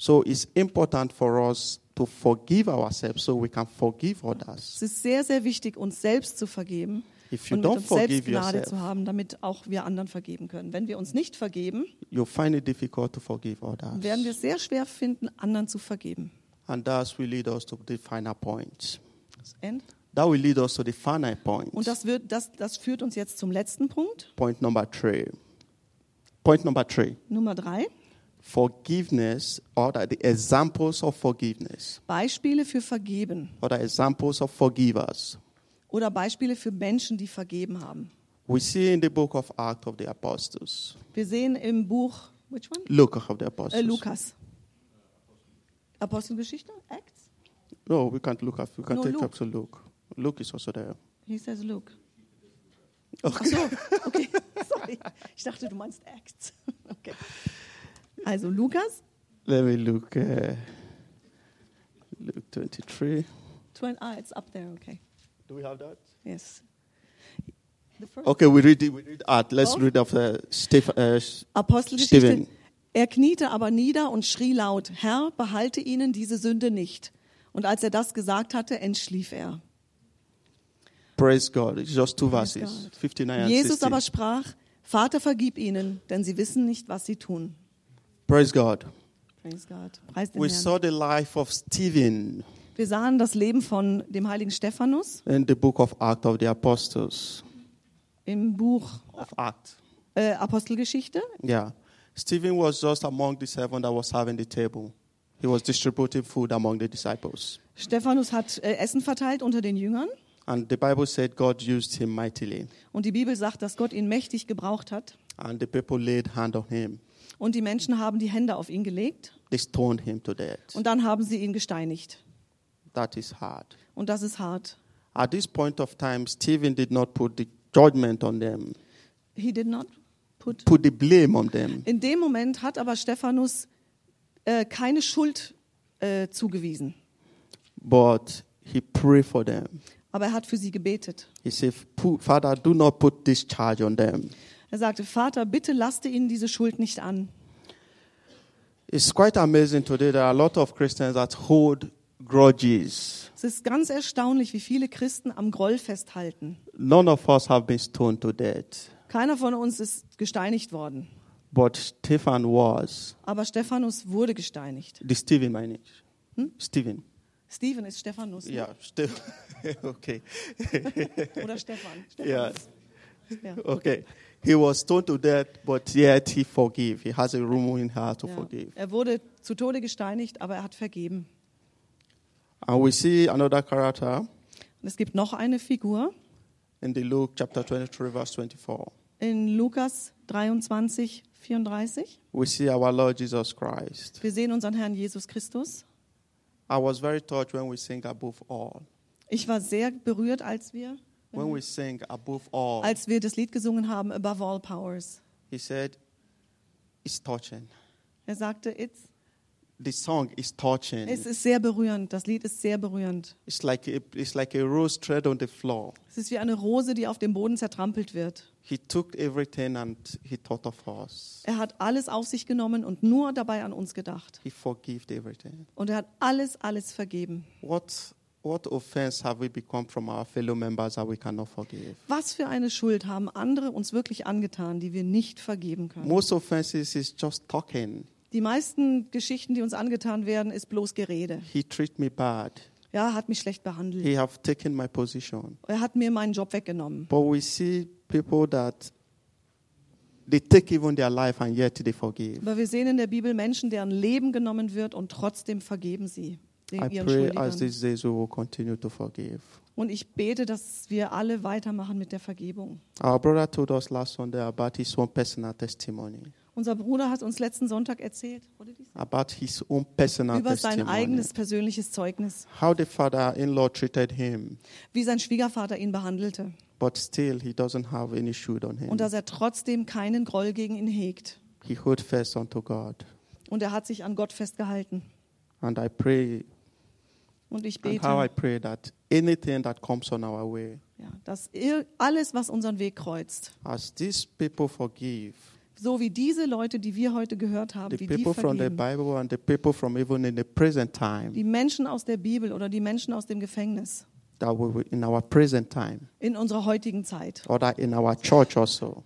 Speaker 1: So it's important for us to forgive ourselves so we can forgive others.
Speaker 2: Es ist sehr, sehr wichtig, uns selbst zu vergeben
Speaker 1: If you
Speaker 2: und
Speaker 1: don't
Speaker 2: uns selbst
Speaker 1: forgive
Speaker 2: Gnade
Speaker 1: yourself,
Speaker 2: zu haben, damit auch wir anderen vergeben können. Wenn wir uns nicht vergeben,
Speaker 1: you'll find it difficult to forgive others.
Speaker 2: werden wir es sehr schwer finden, anderen zu vergeben.
Speaker 1: And that will lead us to the final point.
Speaker 2: End.
Speaker 1: That will lead us to the final point.
Speaker 2: Und das, wird, das, das führt uns jetzt zum letzten Punkt,
Speaker 1: Point number three. Point number three.
Speaker 2: Nummer drei.
Speaker 1: Forgiveness, or the examples of forgiveness,
Speaker 2: Beispiele für Vergeben
Speaker 1: the examples of forgivers.
Speaker 2: oder Beispiele für Menschen, die vergeben haben.
Speaker 1: We see in the book of Acts of the Apostles,
Speaker 2: Wir sehen im Buch, which one?
Speaker 1: Luke of the
Speaker 2: Äh,
Speaker 1: Apostles.
Speaker 2: Lukas. Apostelgeschichte? Acts?
Speaker 1: No, we can't look at. We can
Speaker 2: No,
Speaker 1: take
Speaker 2: Luke.
Speaker 1: up to Luke. Luke is also there.
Speaker 2: He says Luke. Ach so, okay, sorry. Ich dachte, du meinst Acts. Okay. Also Lukas,
Speaker 1: Let me look. Uh, Luke twenty-three.
Speaker 2: 20, ah, it's up there, okay.
Speaker 1: Do we have that?
Speaker 2: Yes.
Speaker 1: Okay, we read it. We read Acts. Let's
Speaker 2: Both?
Speaker 1: read of uh, Steph, uh,
Speaker 2: Apostelgeschichte.
Speaker 1: Stephen.
Speaker 2: Er kniete aber nieder und schrie laut, Herr, behalte ihnen diese Sünde nicht. Und als er das gesagt hatte, entschlief er.
Speaker 1: Praise God. It's just two
Speaker 2: Praise
Speaker 1: verses,
Speaker 2: God.
Speaker 1: 59 and
Speaker 2: Jesus
Speaker 1: 60.
Speaker 2: aber sprach, Vater, vergib ihnen, denn sie wissen nicht, was sie tun.
Speaker 1: Praise God.
Speaker 2: Praise God. Preis den
Speaker 1: We
Speaker 2: Herrn.
Speaker 1: saw the life of Stephen
Speaker 2: Wir sahen das Leben von dem heiligen Stephanus
Speaker 1: in the book of Acts of the Apostles.
Speaker 2: im Buch
Speaker 1: Of Acts.
Speaker 2: äh, Apostelgeschichte.
Speaker 1: Yeah. Stephen was just among the seven that was having the table. He was distributing food among the disciples.
Speaker 2: Stephanus hat äh, Essen verteilt unter den Jüngern.
Speaker 1: And the Bible said God used him mightily.
Speaker 2: Und die Bibel sagt, dass Gott ihn mächtig gebraucht hat.
Speaker 1: And the people laid hand on him.
Speaker 2: Und die Menschen haben die Hände auf ihn gelegt.
Speaker 1: They stoned him to death.
Speaker 2: Und dann haben sie ihn gesteinigt.
Speaker 1: That is hard.
Speaker 2: Und das ist hart.
Speaker 1: At this point of time, Stephen did not put the judgment on them,
Speaker 2: He did not put.
Speaker 1: put the blame on them.
Speaker 2: In dem Moment hat aber Stephanus äh, keine Schuld äh, zugewiesen.
Speaker 1: But he prayed for them.
Speaker 2: Aber er hat für sie gebetet.
Speaker 1: He said, "Pu- Father, do not put this charge on them.
Speaker 2: Er sagte, Vater, bitte laste ihnen diese Schuld nicht an.
Speaker 1: It's quite amazing today. There are a lot of Christians that hold grudges.
Speaker 2: Es ist ganz erstaunlich, wie viele Christen am Groll festhalten.
Speaker 1: None of us have been stoned to death,
Speaker 2: Keiner von uns ist gesteinigt worden.
Speaker 1: but Stephen was.
Speaker 2: Aber Stephanus wurde gesteinigt.
Speaker 1: The Stephen, meine ich. Stephen.
Speaker 2: Stephen ist Stephanus. ne?
Speaker 1: Yeah, Stephen. okay.
Speaker 2: Oder Stefan. Stephanus. Ja.
Speaker 1: Okay. He was stoned to death, but yet he forgave. He has a room in her to
Speaker 2: Ja.
Speaker 1: forgive.
Speaker 2: Er wurde zu Tode gesteinigt, aber er hat vergeben.
Speaker 1: And we see another character
Speaker 2: Und es gibt noch eine Figur
Speaker 1: in the Luke chapter 23, verse 24.
Speaker 2: in Lukas 23, 34.
Speaker 1: We see our Lord Jesus Christ.
Speaker 2: Wir sehen unseren Herrn Jesus Christus.
Speaker 1: I was very touched when we sing above all.
Speaker 2: Ich war sehr berührt, als wir,
Speaker 1: When we sing above all,
Speaker 2: als wir das Lied gesungen haben, Above All Powers.
Speaker 1: he said, it's touching.
Speaker 2: Er sagte, It's,
Speaker 1: The song is touching.
Speaker 2: es ist sehr berührend. Das Lied ist sehr berührend.
Speaker 1: It's like a, it's like a rose thread on the floor.
Speaker 2: Es ist wie eine Rose, die auf dem Boden zertrampelt wird.
Speaker 1: He took everything and he thought of us.
Speaker 2: Er hat alles auf sich genommen und nur dabei an uns gedacht.
Speaker 1: He forgave everything.
Speaker 2: Und er hat alles, alles vergeben.
Speaker 1: What what offense have we become from our fellow members that we cannot forgive?
Speaker 2: Was für eine Schuld haben andere uns wirklich angetan, die wir nicht vergeben können?
Speaker 1: Most offenses is just talking.
Speaker 2: Die meisten Geschichten, die uns angetan werden, ist bloß Gerede.
Speaker 1: He treat me bad.
Speaker 2: Ja, hat mich schlecht behandelt.
Speaker 1: He have taken my position.
Speaker 2: Er hat mir meinen Job weggenommen.
Speaker 1: But we see people that they take even their life and yet they forgive.
Speaker 2: Aber wir sehen in der Bibel Menschen, deren Leben genommen wird und trotzdem vergeben sie den
Speaker 1: I pray as these days we will continue to forgive.
Speaker 2: Und ich bete, dass wir alle weitermachen mit der Vergebung.
Speaker 1: Our brother told us last Sunday about his own personal testimony,
Speaker 2: Unser Bruder hat uns letzten Sonntag erzählt
Speaker 1: about his own personal
Speaker 2: über sein
Speaker 1: testimony.
Speaker 2: eigenes persönliches Zeugnis,
Speaker 1: How the father-in-law treated him,
Speaker 2: wie sein Schwiegervater ihn behandelte
Speaker 1: but still he doesn't have any shoot on him.
Speaker 2: und dass er trotzdem keinen Groll gegen ihn hegt.
Speaker 1: He hold fast unto God.
Speaker 2: Und er hat sich an Gott festgehalten.
Speaker 1: And I pray,
Speaker 2: Und ich
Speaker 1: and how I
Speaker 2: bete,
Speaker 1: pray that anything that comes on our way,
Speaker 2: ja, dass alles, was unseren Weg kreuzt,
Speaker 1: as these people forgive,
Speaker 2: so wie diese Leute, die wir heute gehört haben,
Speaker 1: the
Speaker 2: die
Speaker 1: people from the Bible and the people from even in the present time,
Speaker 2: die Menschen aus der Bibel oder die Menschen aus dem Gefängnis,
Speaker 1: that we in our present time,
Speaker 2: in unserer heutigen Zeit
Speaker 1: that in our church also,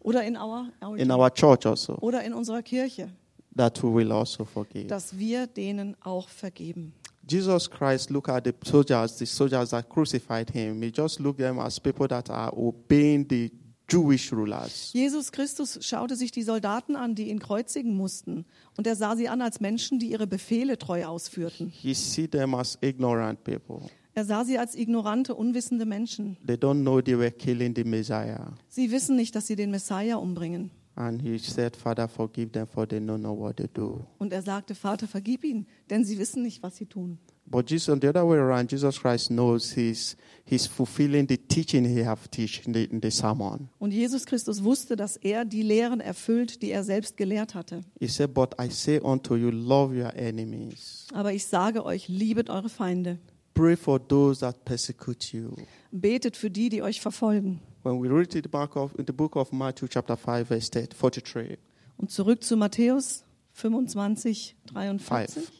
Speaker 2: oder in, our, our
Speaker 1: in our church also,
Speaker 2: oder in unserer Kirche,
Speaker 1: that we will also forgive.
Speaker 2: dass wir denen auch vergeben.
Speaker 1: Jesus Christ look at the soldiers, the soldiers that crucified him. He just looked them as people that are obeying the Jewish rulers.
Speaker 2: Jesus Christus schaute sich die Soldaten an, die ihn kreuzigen mussten, und er sah sie an als Menschen, die ihre Befehle treu ausführten.
Speaker 1: He see them as ignorant people.
Speaker 2: Er sah sie als ignorante, unwissende Menschen.
Speaker 1: They don't know they were killing the Messiah.
Speaker 2: Sie wissen nicht, dass sie den Messiah umbringen.
Speaker 1: And he said, Father, forgive them for they don't know what they do.
Speaker 2: Und er sagte, Vater, vergib ihnen, denn sie wissen nicht, was sie tun.
Speaker 1: But Jesus, on the other way around, Jesus Christ knows he's, he's fulfilling the teaching he have teach in the, in the sermon.
Speaker 2: Und Jesus Christus wusste, dass er die Lehren erfüllt, die er selbst gelehrt hatte.
Speaker 1: He said, But I say unto you, love your enemies.
Speaker 2: Aber ich sage euch, liebet eure Feinde.
Speaker 1: Pray for those that persecute you.
Speaker 2: Betet für die, die euch verfolgen.
Speaker 1: When we read in the book of, in the book of Matthew, chapter 5, verse 43,
Speaker 2: Und zurück zu Matthäus 25, 43.
Speaker 1: Five.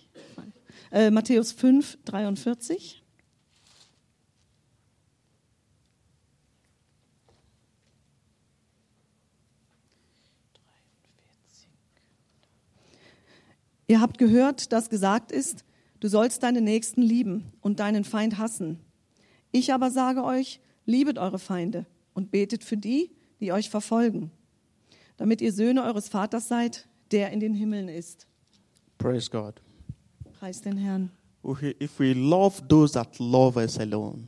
Speaker 2: Äh, Matthäus 5, 43. Ihr habt gehört, dass gesagt ist, du sollst deinen Nächsten lieben und deinen Feind hassen. Ich aber sage euch, liebet eure Feinde und betet für die, die euch verfolgen, damit ihr Söhne eures Vaters seid, der in den Himmeln ist.
Speaker 1: praise God.
Speaker 2: Preis den Herrn.
Speaker 1: If we love those that love us alone,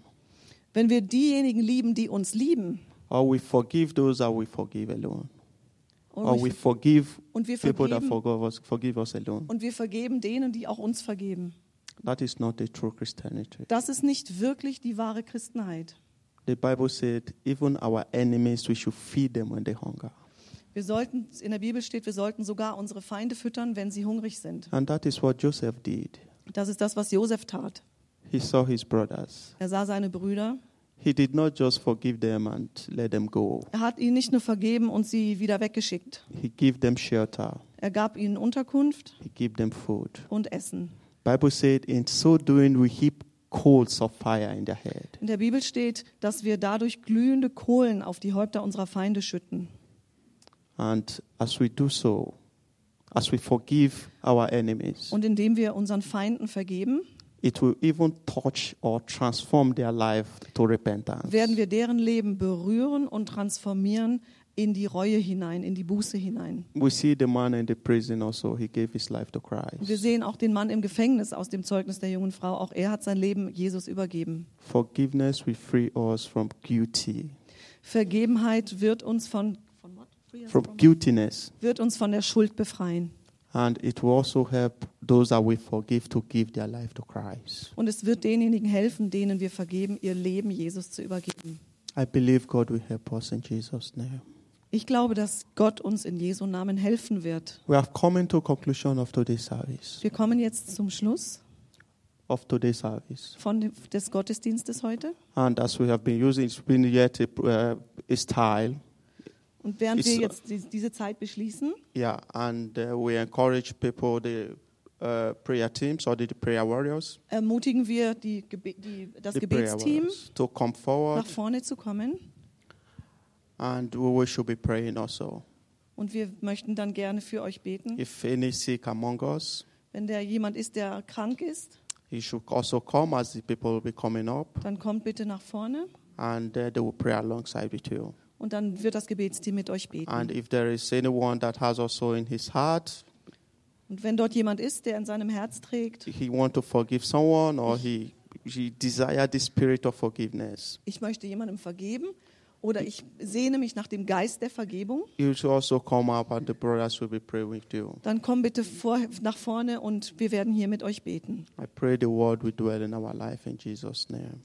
Speaker 2: Wenn wir diejenigen lieben, die uns lieben,
Speaker 1: or we forgive those that we forgive alone,
Speaker 2: und
Speaker 1: or we forgive
Speaker 2: und wir
Speaker 1: people that
Speaker 2: vergeben,
Speaker 1: forgive us, forgive us alone,
Speaker 2: und wir vergeben denen, die auch uns vergeben.
Speaker 1: that is not the true Christianity.
Speaker 2: Das ist nicht wirklich die wahre Christenheit.
Speaker 1: The Bible said, even our enemies, we should feed them when they hunger.
Speaker 2: Wir sollten, in der Bibel steht, wir sollten sogar unsere Feinde füttern, wenn sie hungrig sind.
Speaker 1: And that is what Joseph did.
Speaker 2: Das ist das, was Josef tat.
Speaker 1: He saw his brothers.
Speaker 2: Er sah seine Brüder.
Speaker 1: He did not just forgive them and let them go.
Speaker 2: Er hat ihnen nicht nur vergeben und sie wieder weggeschickt.
Speaker 1: He gave them shelter.
Speaker 2: Er gab ihnen Unterkunft
Speaker 1: He gave them food.
Speaker 2: und Essen.
Speaker 1: Bible said, in so doing, we heap coals of fire in their head.
Speaker 2: In der Bibel steht, dass wir dadurch glühende Kohlen auf die Häupter unserer Feinde schütten.
Speaker 1: And as we do so, as we forgive our enemies,
Speaker 2: Und indem wir unseren Feinden vergeben,
Speaker 1: it will even touch or transform their life to repentance.
Speaker 2: werden wir deren Leben berühren und transformieren in die Reue hinein, in die Buße hinein.
Speaker 1: We see the man in the prison also, he gave his life to
Speaker 2: Und wir
Speaker 1: Christ.
Speaker 2: sehen auch den Mann im Gefängnis aus dem Zeugnis der jungen Frau. Auch er hat sein Leben Jesus übergeben.
Speaker 1: Forgiveness will free us from guilty,
Speaker 2: Vergebenheit wird uns von, von what? Free us
Speaker 1: from guiltiness.
Speaker 2: wird uns von der Schuld befreien.
Speaker 1: And it will also help those that we forgive to give their life to Christ.
Speaker 2: Und es wird denjenigen helfen, denen wir vergeben, ihr Leben Jesus zu übergeben.
Speaker 1: I believe God will help us in Jesus' name.
Speaker 2: Ich glaube, dass Gott uns in Jesu Namen helfen wird.
Speaker 1: We have come into conclusion of today's service.
Speaker 2: Wir kommen jetzt zum Schluss
Speaker 1: Of today's service.
Speaker 2: von dem, des Gottesdienstes heute.
Speaker 1: And as we have been using, it's been yet a, uh, a style.
Speaker 2: Und während
Speaker 1: Ist
Speaker 2: wir jetzt die, diese Zeit beschließen,
Speaker 1: Yeah, and uh, we encourage people. The uh, prayer teams or the, the prayer warriors,
Speaker 2: ermutigen wir die, Gebe die, das
Speaker 1: the prayer
Speaker 2: Gebetsteam,
Speaker 1: warriors, to come forward,
Speaker 2: nach vorne zu kommen.
Speaker 1: and we should be praying also.
Speaker 2: Und wir möchten dann gerne für euch beten.
Speaker 1: If any sick among us,
Speaker 2: Wenn der jemand ist, der krank ist,
Speaker 1: he should also come as the people will be coming up,
Speaker 2: dann kommt bitte nach vorne
Speaker 1: and uh, they will pray alongside with you.
Speaker 2: Und dann wird das Gebetsteam mit euch beten.
Speaker 1: And if there is anyone that has also in his heart,
Speaker 2: Und wenn dort jemand ist, der in seinem Herz trägt,
Speaker 1: he want to forgive someone or he he desire the spirit of forgiveness,
Speaker 2: ich möchte jemandem vergeben oder ich sehne mich nach dem Geist der Vergebung,
Speaker 1: you should also come up and the brothers will be praying with you.
Speaker 2: dann komm bitte vor, nach vorne und wir werden hier mit euch beten.
Speaker 1: I pray the word will dwell in our life in Jesus' name.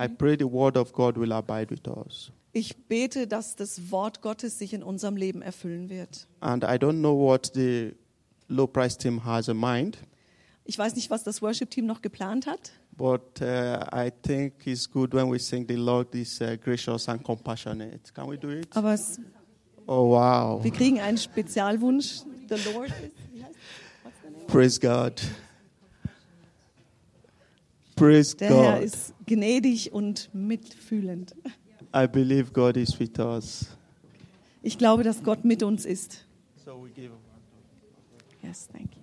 Speaker 1: I pray the word of God will abide with us.
Speaker 2: Ich bete, dass das Wort Gottes sich in unserem Leben erfüllen wird.
Speaker 1: And I don't know what the low price team has in mind,
Speaker 2: Ich weiß nicht, was das Worship-Team noch geplant hat,
Speaker 1: but uh, I think it's good when we sing the Lord is uh, gracious and compassionate. Can we do it?
Speaker 2: aber es,
Speaker 1: Oh, wow.
Speaker 2: wir kriegen einen Spezialwunsch. The Lord is, wie heißt what's the name?
Speaker 1: Praise God. Praise
Speaker 2: Der Herr
Speaker 1: God.
Speaker 2: ist gnädig und mitfühlend.
Speaker 1: I believe God is with us.
Speaker 2: Ich glaube, dass Gott mit uns ist.
Speaker 1: So we give.
Speaker 2: Yes, thank you.